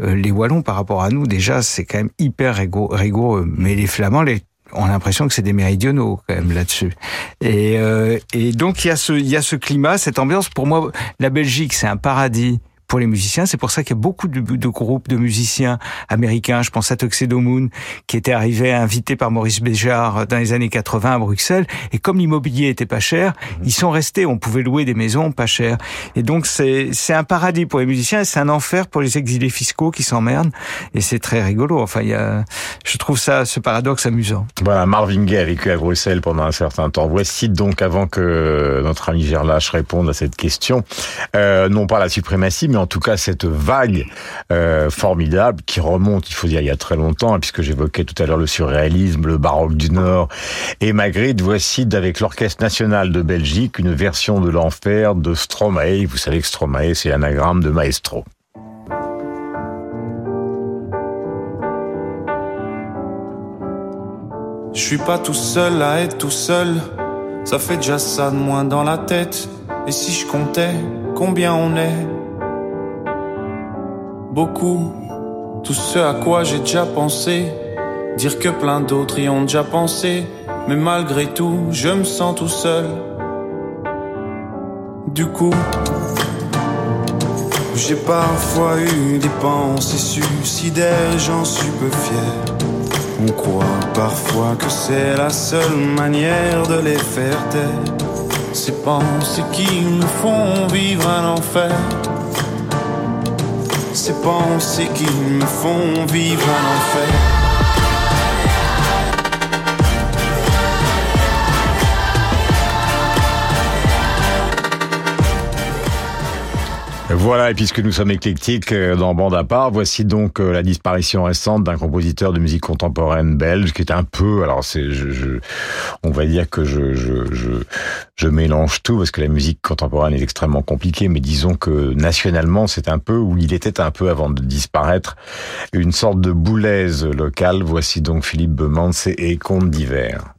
les Wallons par rapport à nous déjà c'est quand même hyper rigoureux, mais les Flamands les on a l'impression que c'est des méridionaux quand même là-dessus. Et, euh, et donc il y a ce il y a ce climat, cette ambiance. Pour moi, la Belgique c'est un paradis pour les musiciens. C'est pour ça qu'il y a beaucoup de, de, groupes de musiciens américains. Je pense à Tuxedo Moon, qui était arrivé invité par Maurice Béjart dans les années 80 à Bruxelles. Et comme l'immobilier était pas cher, mhm. ils sont restés. On pouvait louer des maisons pas chères. Et donc c'est c'est un paradis pour les musiciens et c'est un enfer pour les exilés fiscaux qui s'emmerdent. Et c'est très rigolo. Enfin, il y a, je trouve ça ce paradoxe amusant. Voilà, Marvin Gaye a vécu à Bruxelles pendant un certain temps. Voici donc avant que notre ami Gerlache réponde à cette question, euh, non pas la suprématie, en tout cas cette vague euh, formidable qui remonte, il faut dire, il y a très longtemps, hein, puisque j'évoquais tout à l'heure le surréalisme, le baroque du Nord et Magritte. Voici avec l'Orchestre national de Belgique une version de l'enfer de Stromae. Vous savez que Stromae, c'est l'anagramme de maestro. Je suis pas tout seul à être tout seul, ça fait déjà ça de moins dans la tête. Et si je comptais combien on est? Beaucoup. Tout ce à quoi j'ai déjà pensé, dire que plein d'autres y ont déjà pensé, mais malgré tout, je me sens tout seul. Du coup, j'ai parfois eu des pensées suicidaires, j'en suis peu fier. On croit parfois que c'est la seule manière de les faire taire. Ces pensées qui me font vivre un enfer ces pensées qui me font vivre un enfer. Voilà, et puisque nous sommes éclectiques euh, dans Bande à part, voici donc euh, la disparition récente d'un compositeur de musique contemporaine belge qui est un peu, alors c'est, je, je, on va dire que je, je, je, je mélange tout parce que la musique contemporaine est extrêmement compliquée, mais disons que nationalement c'est un peu, ou il était un peu avant de disparaître, une sorte de boulaise locale. Voici donc Philippe Bemans et Contes d'hiver.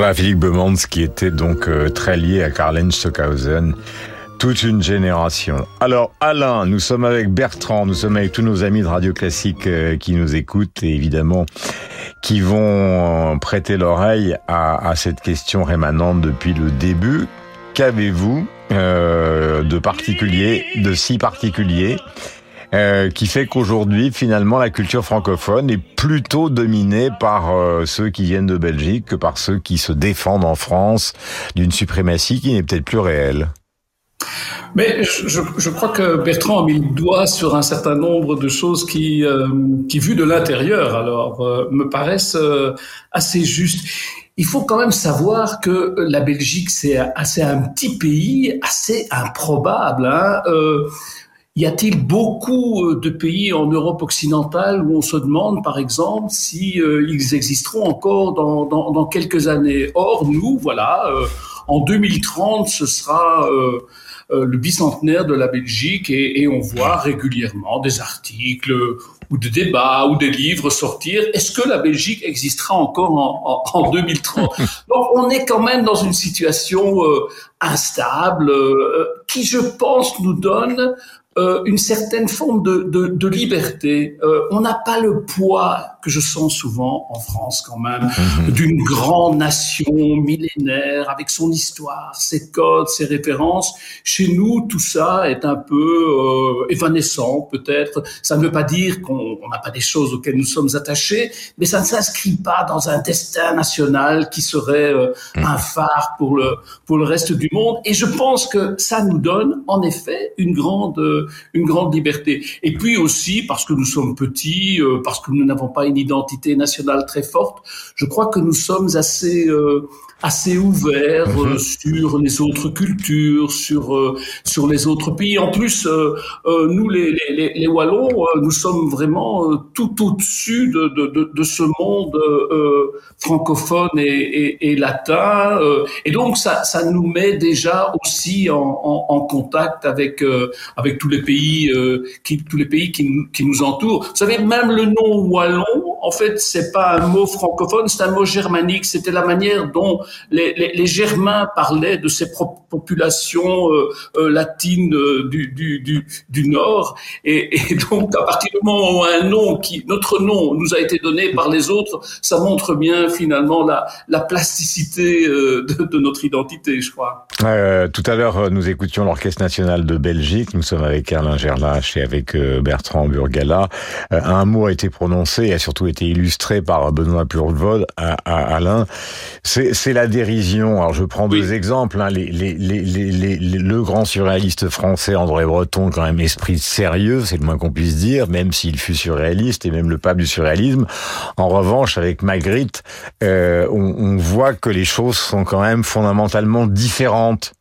Voilà Philippe Bemans qui était donc euh, très lié à Karl-Heinz Stockhausen. Toute une génération. Alors Alain, nous sommes avec Bertrand, nous sommes avec tous nos amis de Radio Classique euh, qui nous écoutent et évidemment qui vont euh, prêter l'oreille à, à, cette question rémanente depuis le début. Qu'avez-vous euh, de particulier, de si particulier euh, qui fait qu'aujourd'hui, finalement, la culture francophone est plutôt dominée par euh, ceux qui viennent de Belgique que par ceux qui se défendent en France d'une suprématie qui n'est peut-être plus réelle. Mais je, je, crois que Bertrand a mis le doigt sur un certain nombre de choses qui, euh, qui vues de l'intérieur, alors euh, me paraissent euh, assez justes. Il faut quand même savoir que la Belgique, c'est assez un petit pays, assez improbable. Hein y a-t-il beaucoup de pays en Europe occidentale où on se demande, par exemple, si ils existeront encore dans, dans, dans, quelques années? Or, nous, voilà, en 2030, ce sera euh, le bicentenaire de la Belgique et, et, on voit régulièrement des articles ou des débats ou des livres sortir. Est-ce que la Belgique existera encore en, en, en 2030 Donc on est quand même dans une situation euh, instable euh, qui, je pense, nous donne euh, une certaine forme de, de, de liberté. Euh, on n'a pas le poids que je sens souvent en France quand même mhm. d'une grande nation millénaire avec son histoire, ses codes, ses références. Chez nous, tout ça est un peu euh, évanescent peut-être. Ça ne veut pas dire qu'on n'a pas des choses auxquelles nous sommes attachés, mais ça ne s'inscrit pas dans un destin national qui serait euh, mhm. un phare pour le pour le reste du monde. Et je pense que ça nous donne en effet une grande une grande liberté. Et puis aussi, parce que nous sommes petits, euh, parce que nous n'avons pas une identité nationale très forte, je crois que nous sommes assez euh, assez ouvert euh, mhm. sur les autres cultures, sur euh, sur les autres pays. En plus, euh, nous les, les, les Wallons, nous sommes vraiment tout au-dessus de, de, de, de, ce monde francophone et, et, et latin. et donc ça, ça nous met déjà aussi en, en, en contact avec avec tous les pays qui tous les pays qui, qui nous entourent. Vous savez, même le nom wallon, en fait, c'est pas un mot francophone, c'est un mot germanique. C'était la manière dont les, Germains parlaient de ces populations euh, euh, latines euh, du, Nord. Et, donc, à partir du moment où un nom, notre nom, nous a été donné par les autres, ça montre bien finalement la, la plasticité de, notre identité, je crois. Tout à l'heure, nous écoutions l'Orchestre national de Belgique. Nous sommes avec Alain Gerlache et avec Bertrand Burgala. un mot a été prononcé et a surtout été illustré par Benoît Purvod à, à Alain. C'est la dérision. Alors je prends deux exemples. Hein. Les, les, les, le grand surréaliste français André Breton, quand même esprit sérieux, c'est le moins qu'on puisse dire, même s'il fut surréaliste et même le pape du surréalisme. En revanche, avec Magritte, euh, on, on voit que les choses sont quand même fondamentalement différentes.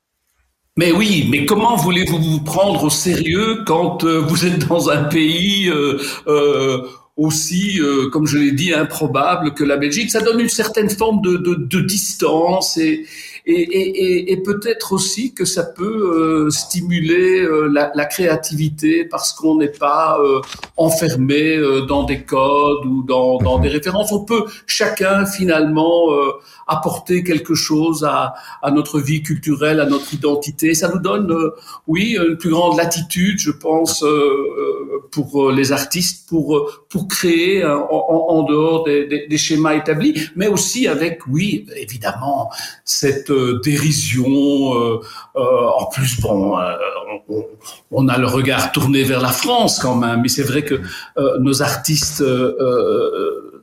Mais oui, mais comment voulez-vous vous prendre au sérieux quand euh, vous êtes dans un pays euh, euh, aussi, euh, comme je l'ai dit, improbable que la Belgique. Ça donne une certaine forme de, de, de distance et, et, et, et peut-être aussi que ça peut euh, stimuler euh, la, la, créativité parce qu'on n'est pas euh, enfermé dans des codes ou dans, dans mhm. des références. On peut chacun finalement apporter quelque chose à, à, notre vie culturelle, à notre identité. Ça nous donne, oui, une plus grande latitude, je pense, pour les artistes, pour pour créer en, en, dehors des, des, des, schémas établis, mais aussi avec, oui, évidemment, cette dérision. en plus, bon, on, on, a le regard tourné vers la France quand même, mais c'est vrai que nos artistes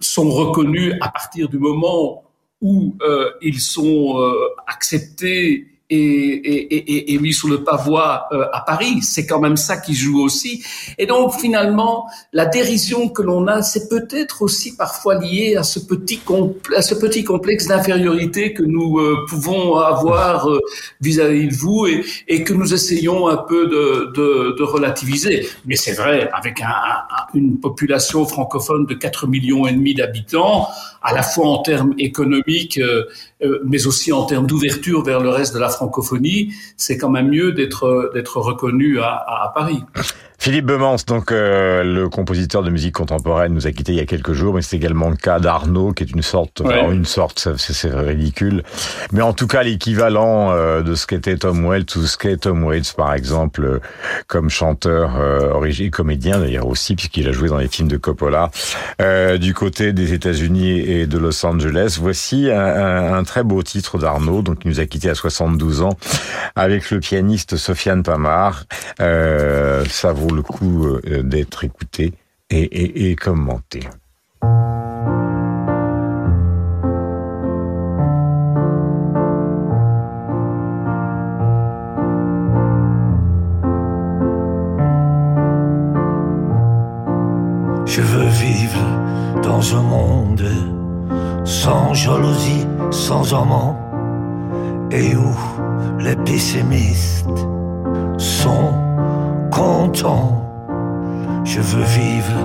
sont reconnus à partir du moment où euh, ils sont euh, acceptés et, et, et, mis sur le pavois euh, à Paris. C'est quand même ça qui joue aussi. Et donc finalement, la dérision que l'on a, c'est peut-être aussi parfois lié à ce petit, à ce petit complexe d'infériorité que nous euh, pouvons avoir euh, vis-à-vis de vous et, et, que nous essayons un peu de, de, de relativiser. Mais c'est vrai, avec un, une population francophone de 4 millions et demi d'habitants, à la fois en termes économiques, mais aussi en termes d'ouverture vers le reste de la francophonie, c'est quand même mieux d'être reconnu à Paris. Philippe Bemans, donc euh, le compositeur de musique contemporaine, nous a quitté il y a quelques jours, mais c'est également le cas d'Arnaud, qui est une sorte, ouais. une sorte, c'est ridicule, mais en tout cas l'équivalent euh, de ce qu'était Tom Waits ou ce qu'est Tom Waits, par exemple, euh, comme chanteur euh, origine, comédien d'ailleurs aussi, puisqu'il a joué dans les films de Coppola, euh, du côté des États-Unis et de Los Angeles. Voici un, un, un très beau titre d'Arnaud, donc il nous a quitté à 72 ans, avec le pianiste Sofiane Pamar. ça le coup euh, d'être écouté et, et commenté. Je veux vivre dans un monde sans jalousie, sans amant, et où les pessimistes sont contents. Je veux vivre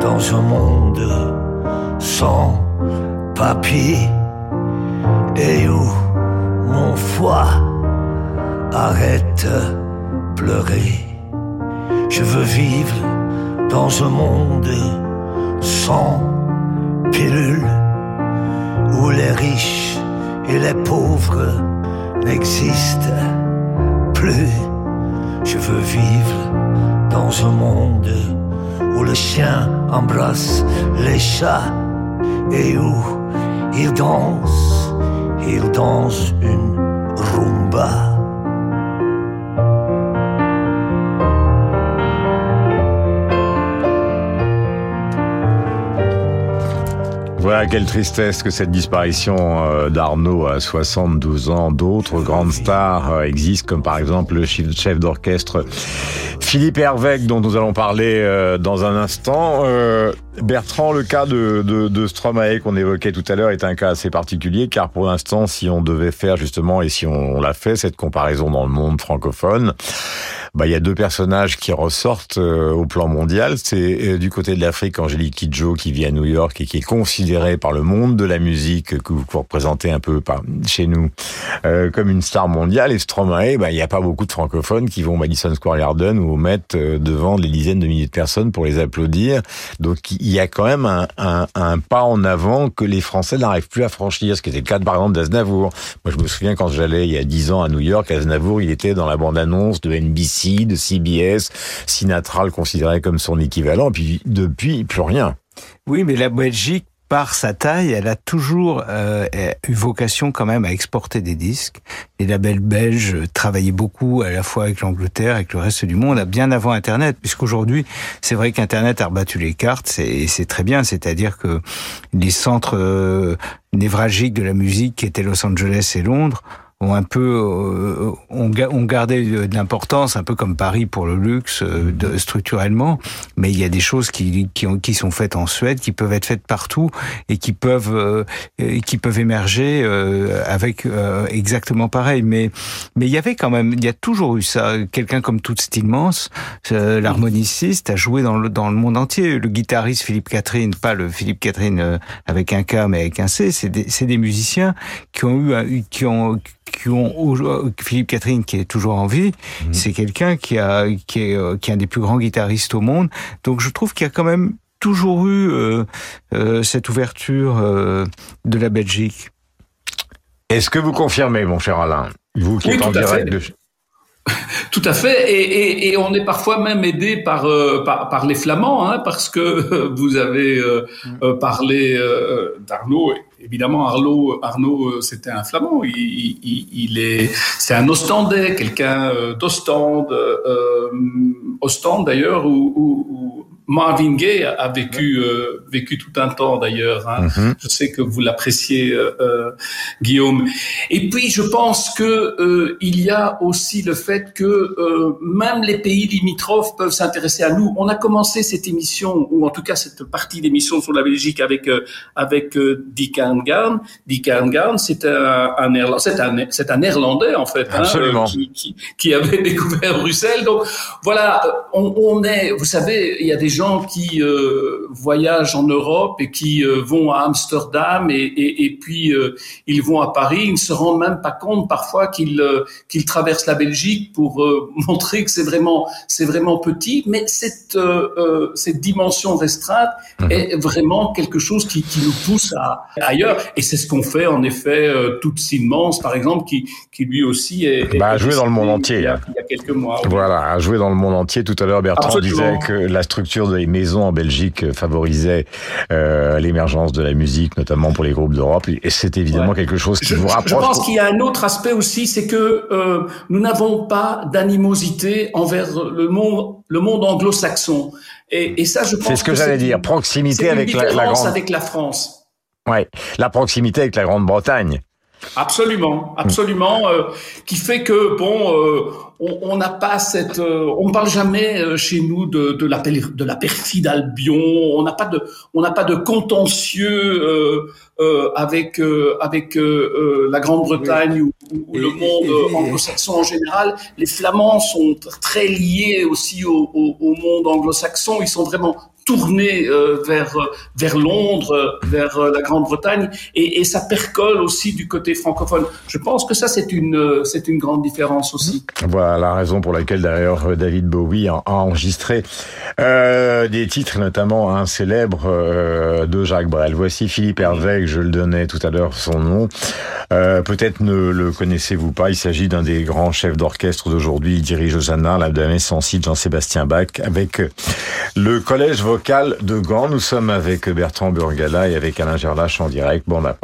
dans un monde sans papier et où mon foie arrête pleurer. Je veux vivre dans un monde sans pilule où les riches et les pauvres n'existent plus. Je veux vivre dans un monde où le chien embrasse les chats et où il danse, il danse une rumba. Voilà, quelle tristesse que cette disparition euh, d'Arnaud à 72 ans. D'autres grandes stars euh, existent, comme par exemple le chef d'orchestre Philippe Hervec, dont nous allons parler euh, dans un instant. Bertrand, le cas de, de, de Stromae qu'on évoquait tout à l'heure est un cas assez particulier, car pour l'instant, si on devait faire justement, et si on l'a fait, cette comparaison dans le monde francophone, bah, il y a deux personnages qui ressortent euh, au plan mondial. C'est euh, du côté de l'Afrique, Angélique Kidjo, qui vit à New York et qui est considérée par le monde de la musique que vous représentez un peu par, chez nous euh, comme une star mondiale. Et Stromae, bah, il n'y a pas beaucoup de francophones qui vont au Madison Square Garden ou au Met euh, devant des dizaines de milliers de personnes pour les applaudir. Donc il y a quand même un, un, un pas en avant que les Français n'arrivent plus à franchir, ce qui était le cas par exemple d'Aznavour. Moi je me souviens quand j'allais il y a dix ans à New York, Aznavour il était dans la bande-annonce de NBC de CBS, Sinatra le considérait comme son équivalent, puis depuis, plus rien. Oui, mais la Belgique, par sa taille, elle a toujours euh, eu vocation quand même à exporter des disques. Les labels belges travaillaient beaucoup à la fois avec l'Angleterre, avec le reste du monde, bien avant Internet, puisqu'aujourd'hui, c'est vrai qu'Internet a rebattu les cartes, et c'est très bien, c'est-à-dire que les centres euh, névralgiques de la musique, qui étaient Los Angeles et Londres, ont un peu euh, ont, ont gardé de l'importance, un peu comme Paris pour le luxe euh, de, structurellement. Mais il y a des choses qui qui, ont, qui sont faites en Suède, qui peuvent être faites partout et qui peuvent euh, qui peuvent émerger euh, avec euh, exactement pareil. Mais mais il y avait quand même, il y a toujours eu ça. Quelqu'un comme Toots Stillmans, l'harmoniciste, a joué dans le dans le monde entier. Le guitariste Philippe Catherine, pas le Philippe Catherine avec un K mais avec un C, c'est des c'est des musiciens qui ont eu qui ont qui ont Philippe Catherine qui est toujours en vie, Mhm. c'est quelqu'un qui a qui est euh, qui est un des plus grands guitaristes au monde. Donc je trouve qu'il y a quand même toujours eu euh, euh, cette ouverture euh, de la Belgique. Est-ce que vous confirmez, mon cher Alain, vous qui Oui, êtes en direct de... Tout à fait, et, et, et on est parfois même aidé par, euh, par, par les Flamands, hein, parce que euh, vous avez euh, euh, parlé euh, d'Arnaud. Évidemment, Arnaud, Arnaud, c'était un Flamand. Il, il, il est, c'est un Ostendais, quelqu'un d'Ostende, euh, Ostende d'ailleurs, où, où Marvin Gaye a vécu, euh, vécu tout un temps d'ailleurs. Hein. Mhm. Je sais que vous l'appréciez, euh, euh, Guillaume. Et puis, je pense que euh, il y a aussi le fait que euh, même les pays limitrophes peuvent s'intéresser à nous. On a commencé cette émission, ou en tout cas cette partie d'émission sur la Belgique avec euh, avec euh, Dick Arngarn. Dick Arngarn, c'est un, c'est un, c'est un Néerlandais en fait, hein, Absolument. euh, qui, qui, qui avait découvert Bruxelles. Donc voilà, on, on est, vous savez, il y a des gens qui euh, voyagent en Europe et qui euh, vont à Amsterdam et, et, et puis euh, ils vont à Paris. Ils ne se rendent même pas compte parfois qu'ils qu'ils traversent la Belgique pour montrer que c'est vraiment c'est vraiment petit, mais cette cette dimension restreinte est vraiment quelque chose qui, qui nous pousse à ailleurs. Et c'est ce qu'on fait en effet. Toute Simmons, par exemple, qui qui lui aussi est, Bah, est joué dans le monde entier. il y a, hein. il y a quelques mois. Voilà, a joué dans le monde entier. Tout à l'heure, Bertrand Absolument. disait que la structure des maisons en Belgique euh, favorisait euh, l'émergence de la musique, notamment pour les groupes d'Europe. Et c'est évidemment Ouais. quelque chose qui Je, vous rapproche. je pense qu'il y a un autre aspect aussi, c'est que euh, nous n'avons pas d'animosité envers le monde, le monde anglo-saxon. Et, et ça, je pense C'est ce que j'allais dire. Proximité avec la- la grande- avec la France. Ouais, la proximité avec la Grande-Bretagne. Absolument, absolument, euh, qui fait que bon, euh, on n'a pas cette, euh, on ne parle jamais euh, chez nous de, de la de la perfide Albion, on n'a pas de, on n'a pas de contentieux euh, euh, avec euh, avec la Grande-Bretagne ou, ou le monde anglo-saxon en général. Les Flamands sont tr- très liés aussi au, au, au monde anglo-saxon, ils sont vraiment tournés euh, vers vers Londres, vers euh, la Grande-Bretagne, et, ça percole aussi du côté francophone. Je pense que ça c'est une euh, c'est une grande différence aussi. Voilà la raison pour laquelle d'ailleurs David Bowie a enregistré des titres, notamment un célèbre de Jacques Brel. Voici Philippe Hervé, je le donnais tout à l'heure son nom. Peut-être ne le connaissez-vous pas. Il s'agit d'un des grands chefs d'orchestre d'aujourd'hui. Il dirige au Janin, la Dame Sensible, Jean-Sébastien Bach, avec le collège vocal de Gand. Nous sommes avec Bertrand Burgala et avec Alain Gerlache en direct. Bon, à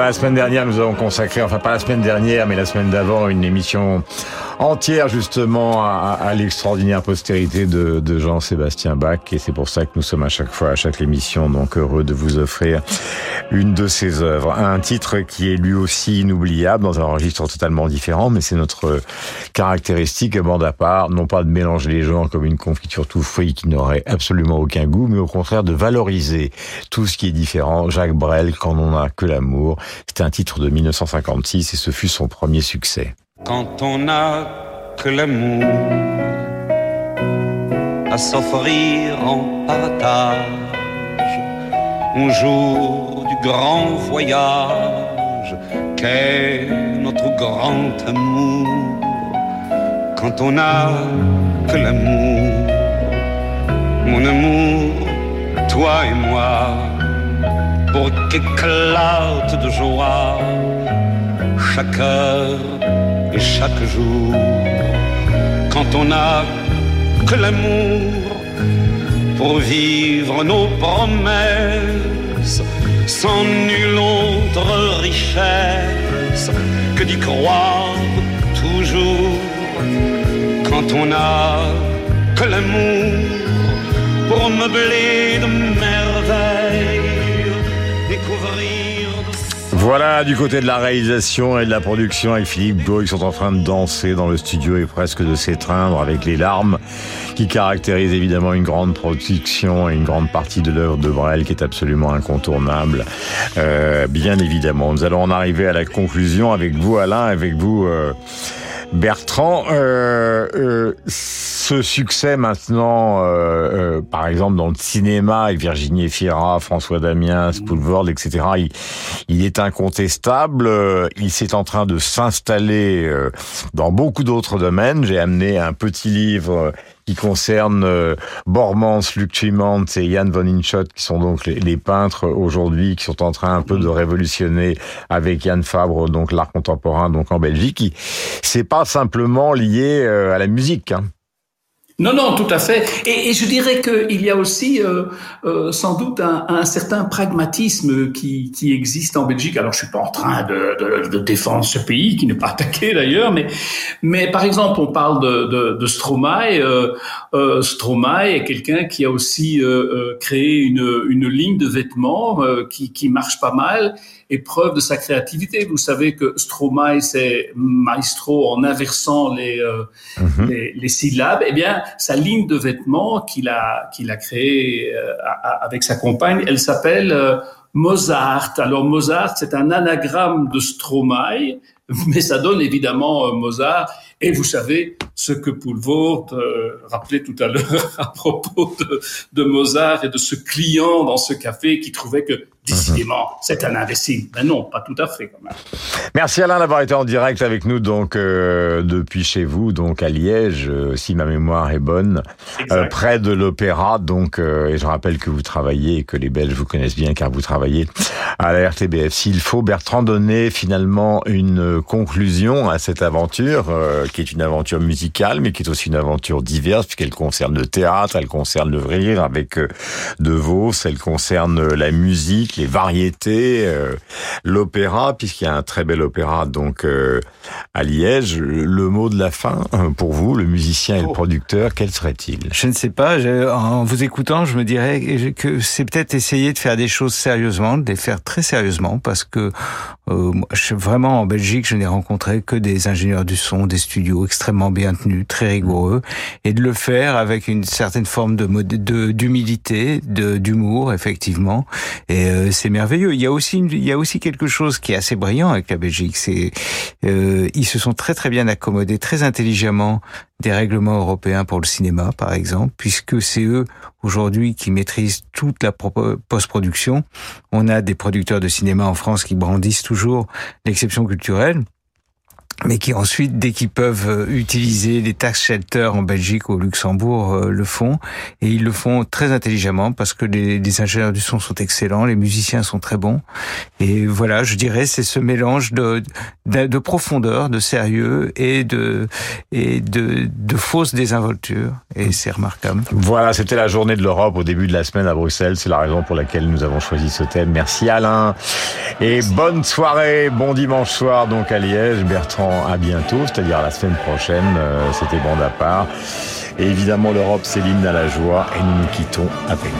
La semaine dernière, nous avons consacré, enfin pas la semaine dernière, mais la semaine d'avant, une émission entière justement à, à l'extraordinaire postérité de, de Jean-Sébastien Bach. Et c'est pour ça que nous sommes à chaque fois, à chaque émission, donc heureux de vous offrir une de ses œuvres. Un titre qui est lui aussi inoubliable dans un registre totalement différent, mais c'est notre caractéristique, bande à part, non pas de mélanger les genres comme une confiture tout fruit qui n'aurait absolument aucun goût, mais au contraire de valoriser tout ce qui est différent. Jacques Brel, Quand on n'a que l'amour, c'était un titre de 1956 et ce fut son premier succès. quand on n'a que l'amour à s'offrir en partage un jour grand voyage qu'est notre grand amour quand on n'a que l'amour mon amour toi et moi pour qu'éclate de joie chaque heure et chaque jour. Quand on n'a que l'amour pour vivre nos promesses, sans nulle autre richesse que d'y croire toujours. Quand on a que l'amour pour meubler de mer Voilà, du côté de la réalisation et de la production avec Philippe Gau, ils sont en train de danser dans le studio et presque de s'étreindre avec les larmes qui caractérisent évidemment une grande production et une grande partie de l'œuvre de Brel qui est absolument incontournable. Euh, bien évidemment, nous allons en arriver à la conclusion avec vous Alain, avec vous euh, Bertrand. Euh, euh, ce succès maintenant, euh, euh, par exemple dans le cinéma avec Virginie Efira, François Damiens, Spoolvord, etc., il, il est incontestable. Euh, Il s'est en train de s'installer euh, dans beaucoup d'autres domaines. J'ai amené un petit livre qui concerne euh, Bormans, Luc Chimant et Jan von Inschot, qui sont donc les, les peintres aujourd'hui, qui sont en train un peu de révolutionner avec Yann Fabre, donc l'art contemporain, donc en Belgique. C'est pas simplement lié euh, à la musique. Hein. Non, non, tout à fait. Et, je dirais qu'il y a aussi euh, euh, sans doute un, un certain pragmatisme qui, qui existe en Belgique. Alors, je suis pas en train de, de, de défendre ce pays, qui n'est pas attaqué d'ailleurs, mais, mais par exemple, on parle de, de, de Stromae. Euh, euh, Stromae est quelqu'un qui a aussi euh, euh, créé une, une ligne de vêtements qui, qui marche pas mal preuve de sa créativité. Vous savez que Stromae, c'est maestro en inversant les, euh, les, les syllabes. Eh bien, sa ligne de vêtements qu'il a, qu'il a créée euh, avec sa compagne, elle s'appelle euh, Mozart. Alors Mozart, c'est un anagramme de Stromae, mais ça donne évidemment euh, Mozart. Et vous savez ce que Poulvord euh, rappelait tout à l'heure à propos de, de Mozart et de ce client dans ce café qui trouvait que décidément c'est un imbécile. Mais non, pas tout à fait quand même. Merci Alain d'avoir été en direct avec nous donc euh, depuis chez vous, donc à Liège, euh, si ma mémoire est bonne, euh, près de l'opéra. Donc, et je rappelle que vous travaillez et que les Belges vous connaissent bien car vous travaillez à la RTBF. S'il faut, Bertrand donner finalement une conclusion à cette aventure, qui est une aventure musicale, mais qui est aussi une aventure diverse puisqu'elle concerne le théâtre, elle concerne le rire avec De Vos, elle concerne la musique, les variétés, euh, l'opéra, puisqu'il y a un très bel opéra donc euh, à Liège. Le mot de la fin euh, pour vous, le musicien et le producteur, quel serait-il? Je ne sais pas. je- en vous écoutant, je me dirais que c'est peut-être essayer de faire des choses sérieusement, de les faire très sérieusement, parce que euh, je vraiment en Belgique, je n'ai rencontré que des ingénieurs du son, des studios extrêmement bien tenus, très rigoureux, et de le faire avec une certaine forme de d'humilité, de d'humour, effectivement. Et euh, c'est merveilleux. Il y a aussi il y a aussi quelque chose qui est assez brillant avec la Belgique. C'est euh, ils se sont très très bien accommodés, très intelligemment des règlements européens pour le cinéma, par exemple, puisque c'est eux aujourd'hui qui maîtrisent toute la post-production. On a des producteurs de cinéma en France qui brandissent toujours l'exception culturelle mais qui ensuite, dès qu'ils peuvent euh, utiliser les tax shelters en Belgique ou au Luxembourg, euh, le font. Et ils le font très intelligemment parce que les, les ingénieurs du son sont excellents, les musiciens sont très bons. Et voilà, je dirais, c'est ce mélange de, de, de profondeur, de sérieux et de, et de, de fausse désinvolture. Et c'est remarquable. Voilà, c'était la journée de l'Europe au début de la semaine à Bruxelles. C'est la raison pour laquelle nous avons choisi ce thème. Merci Alain. Et bonne soirée, bon dimanche soir donc à Liège. Bertrand, à bientôt, c'est-à-dire la semaine prochaine. Euh, C'était bande à part. Et évidemment, l'Europe, c'est l'hymne à la joie. Et nous nous quittons avec.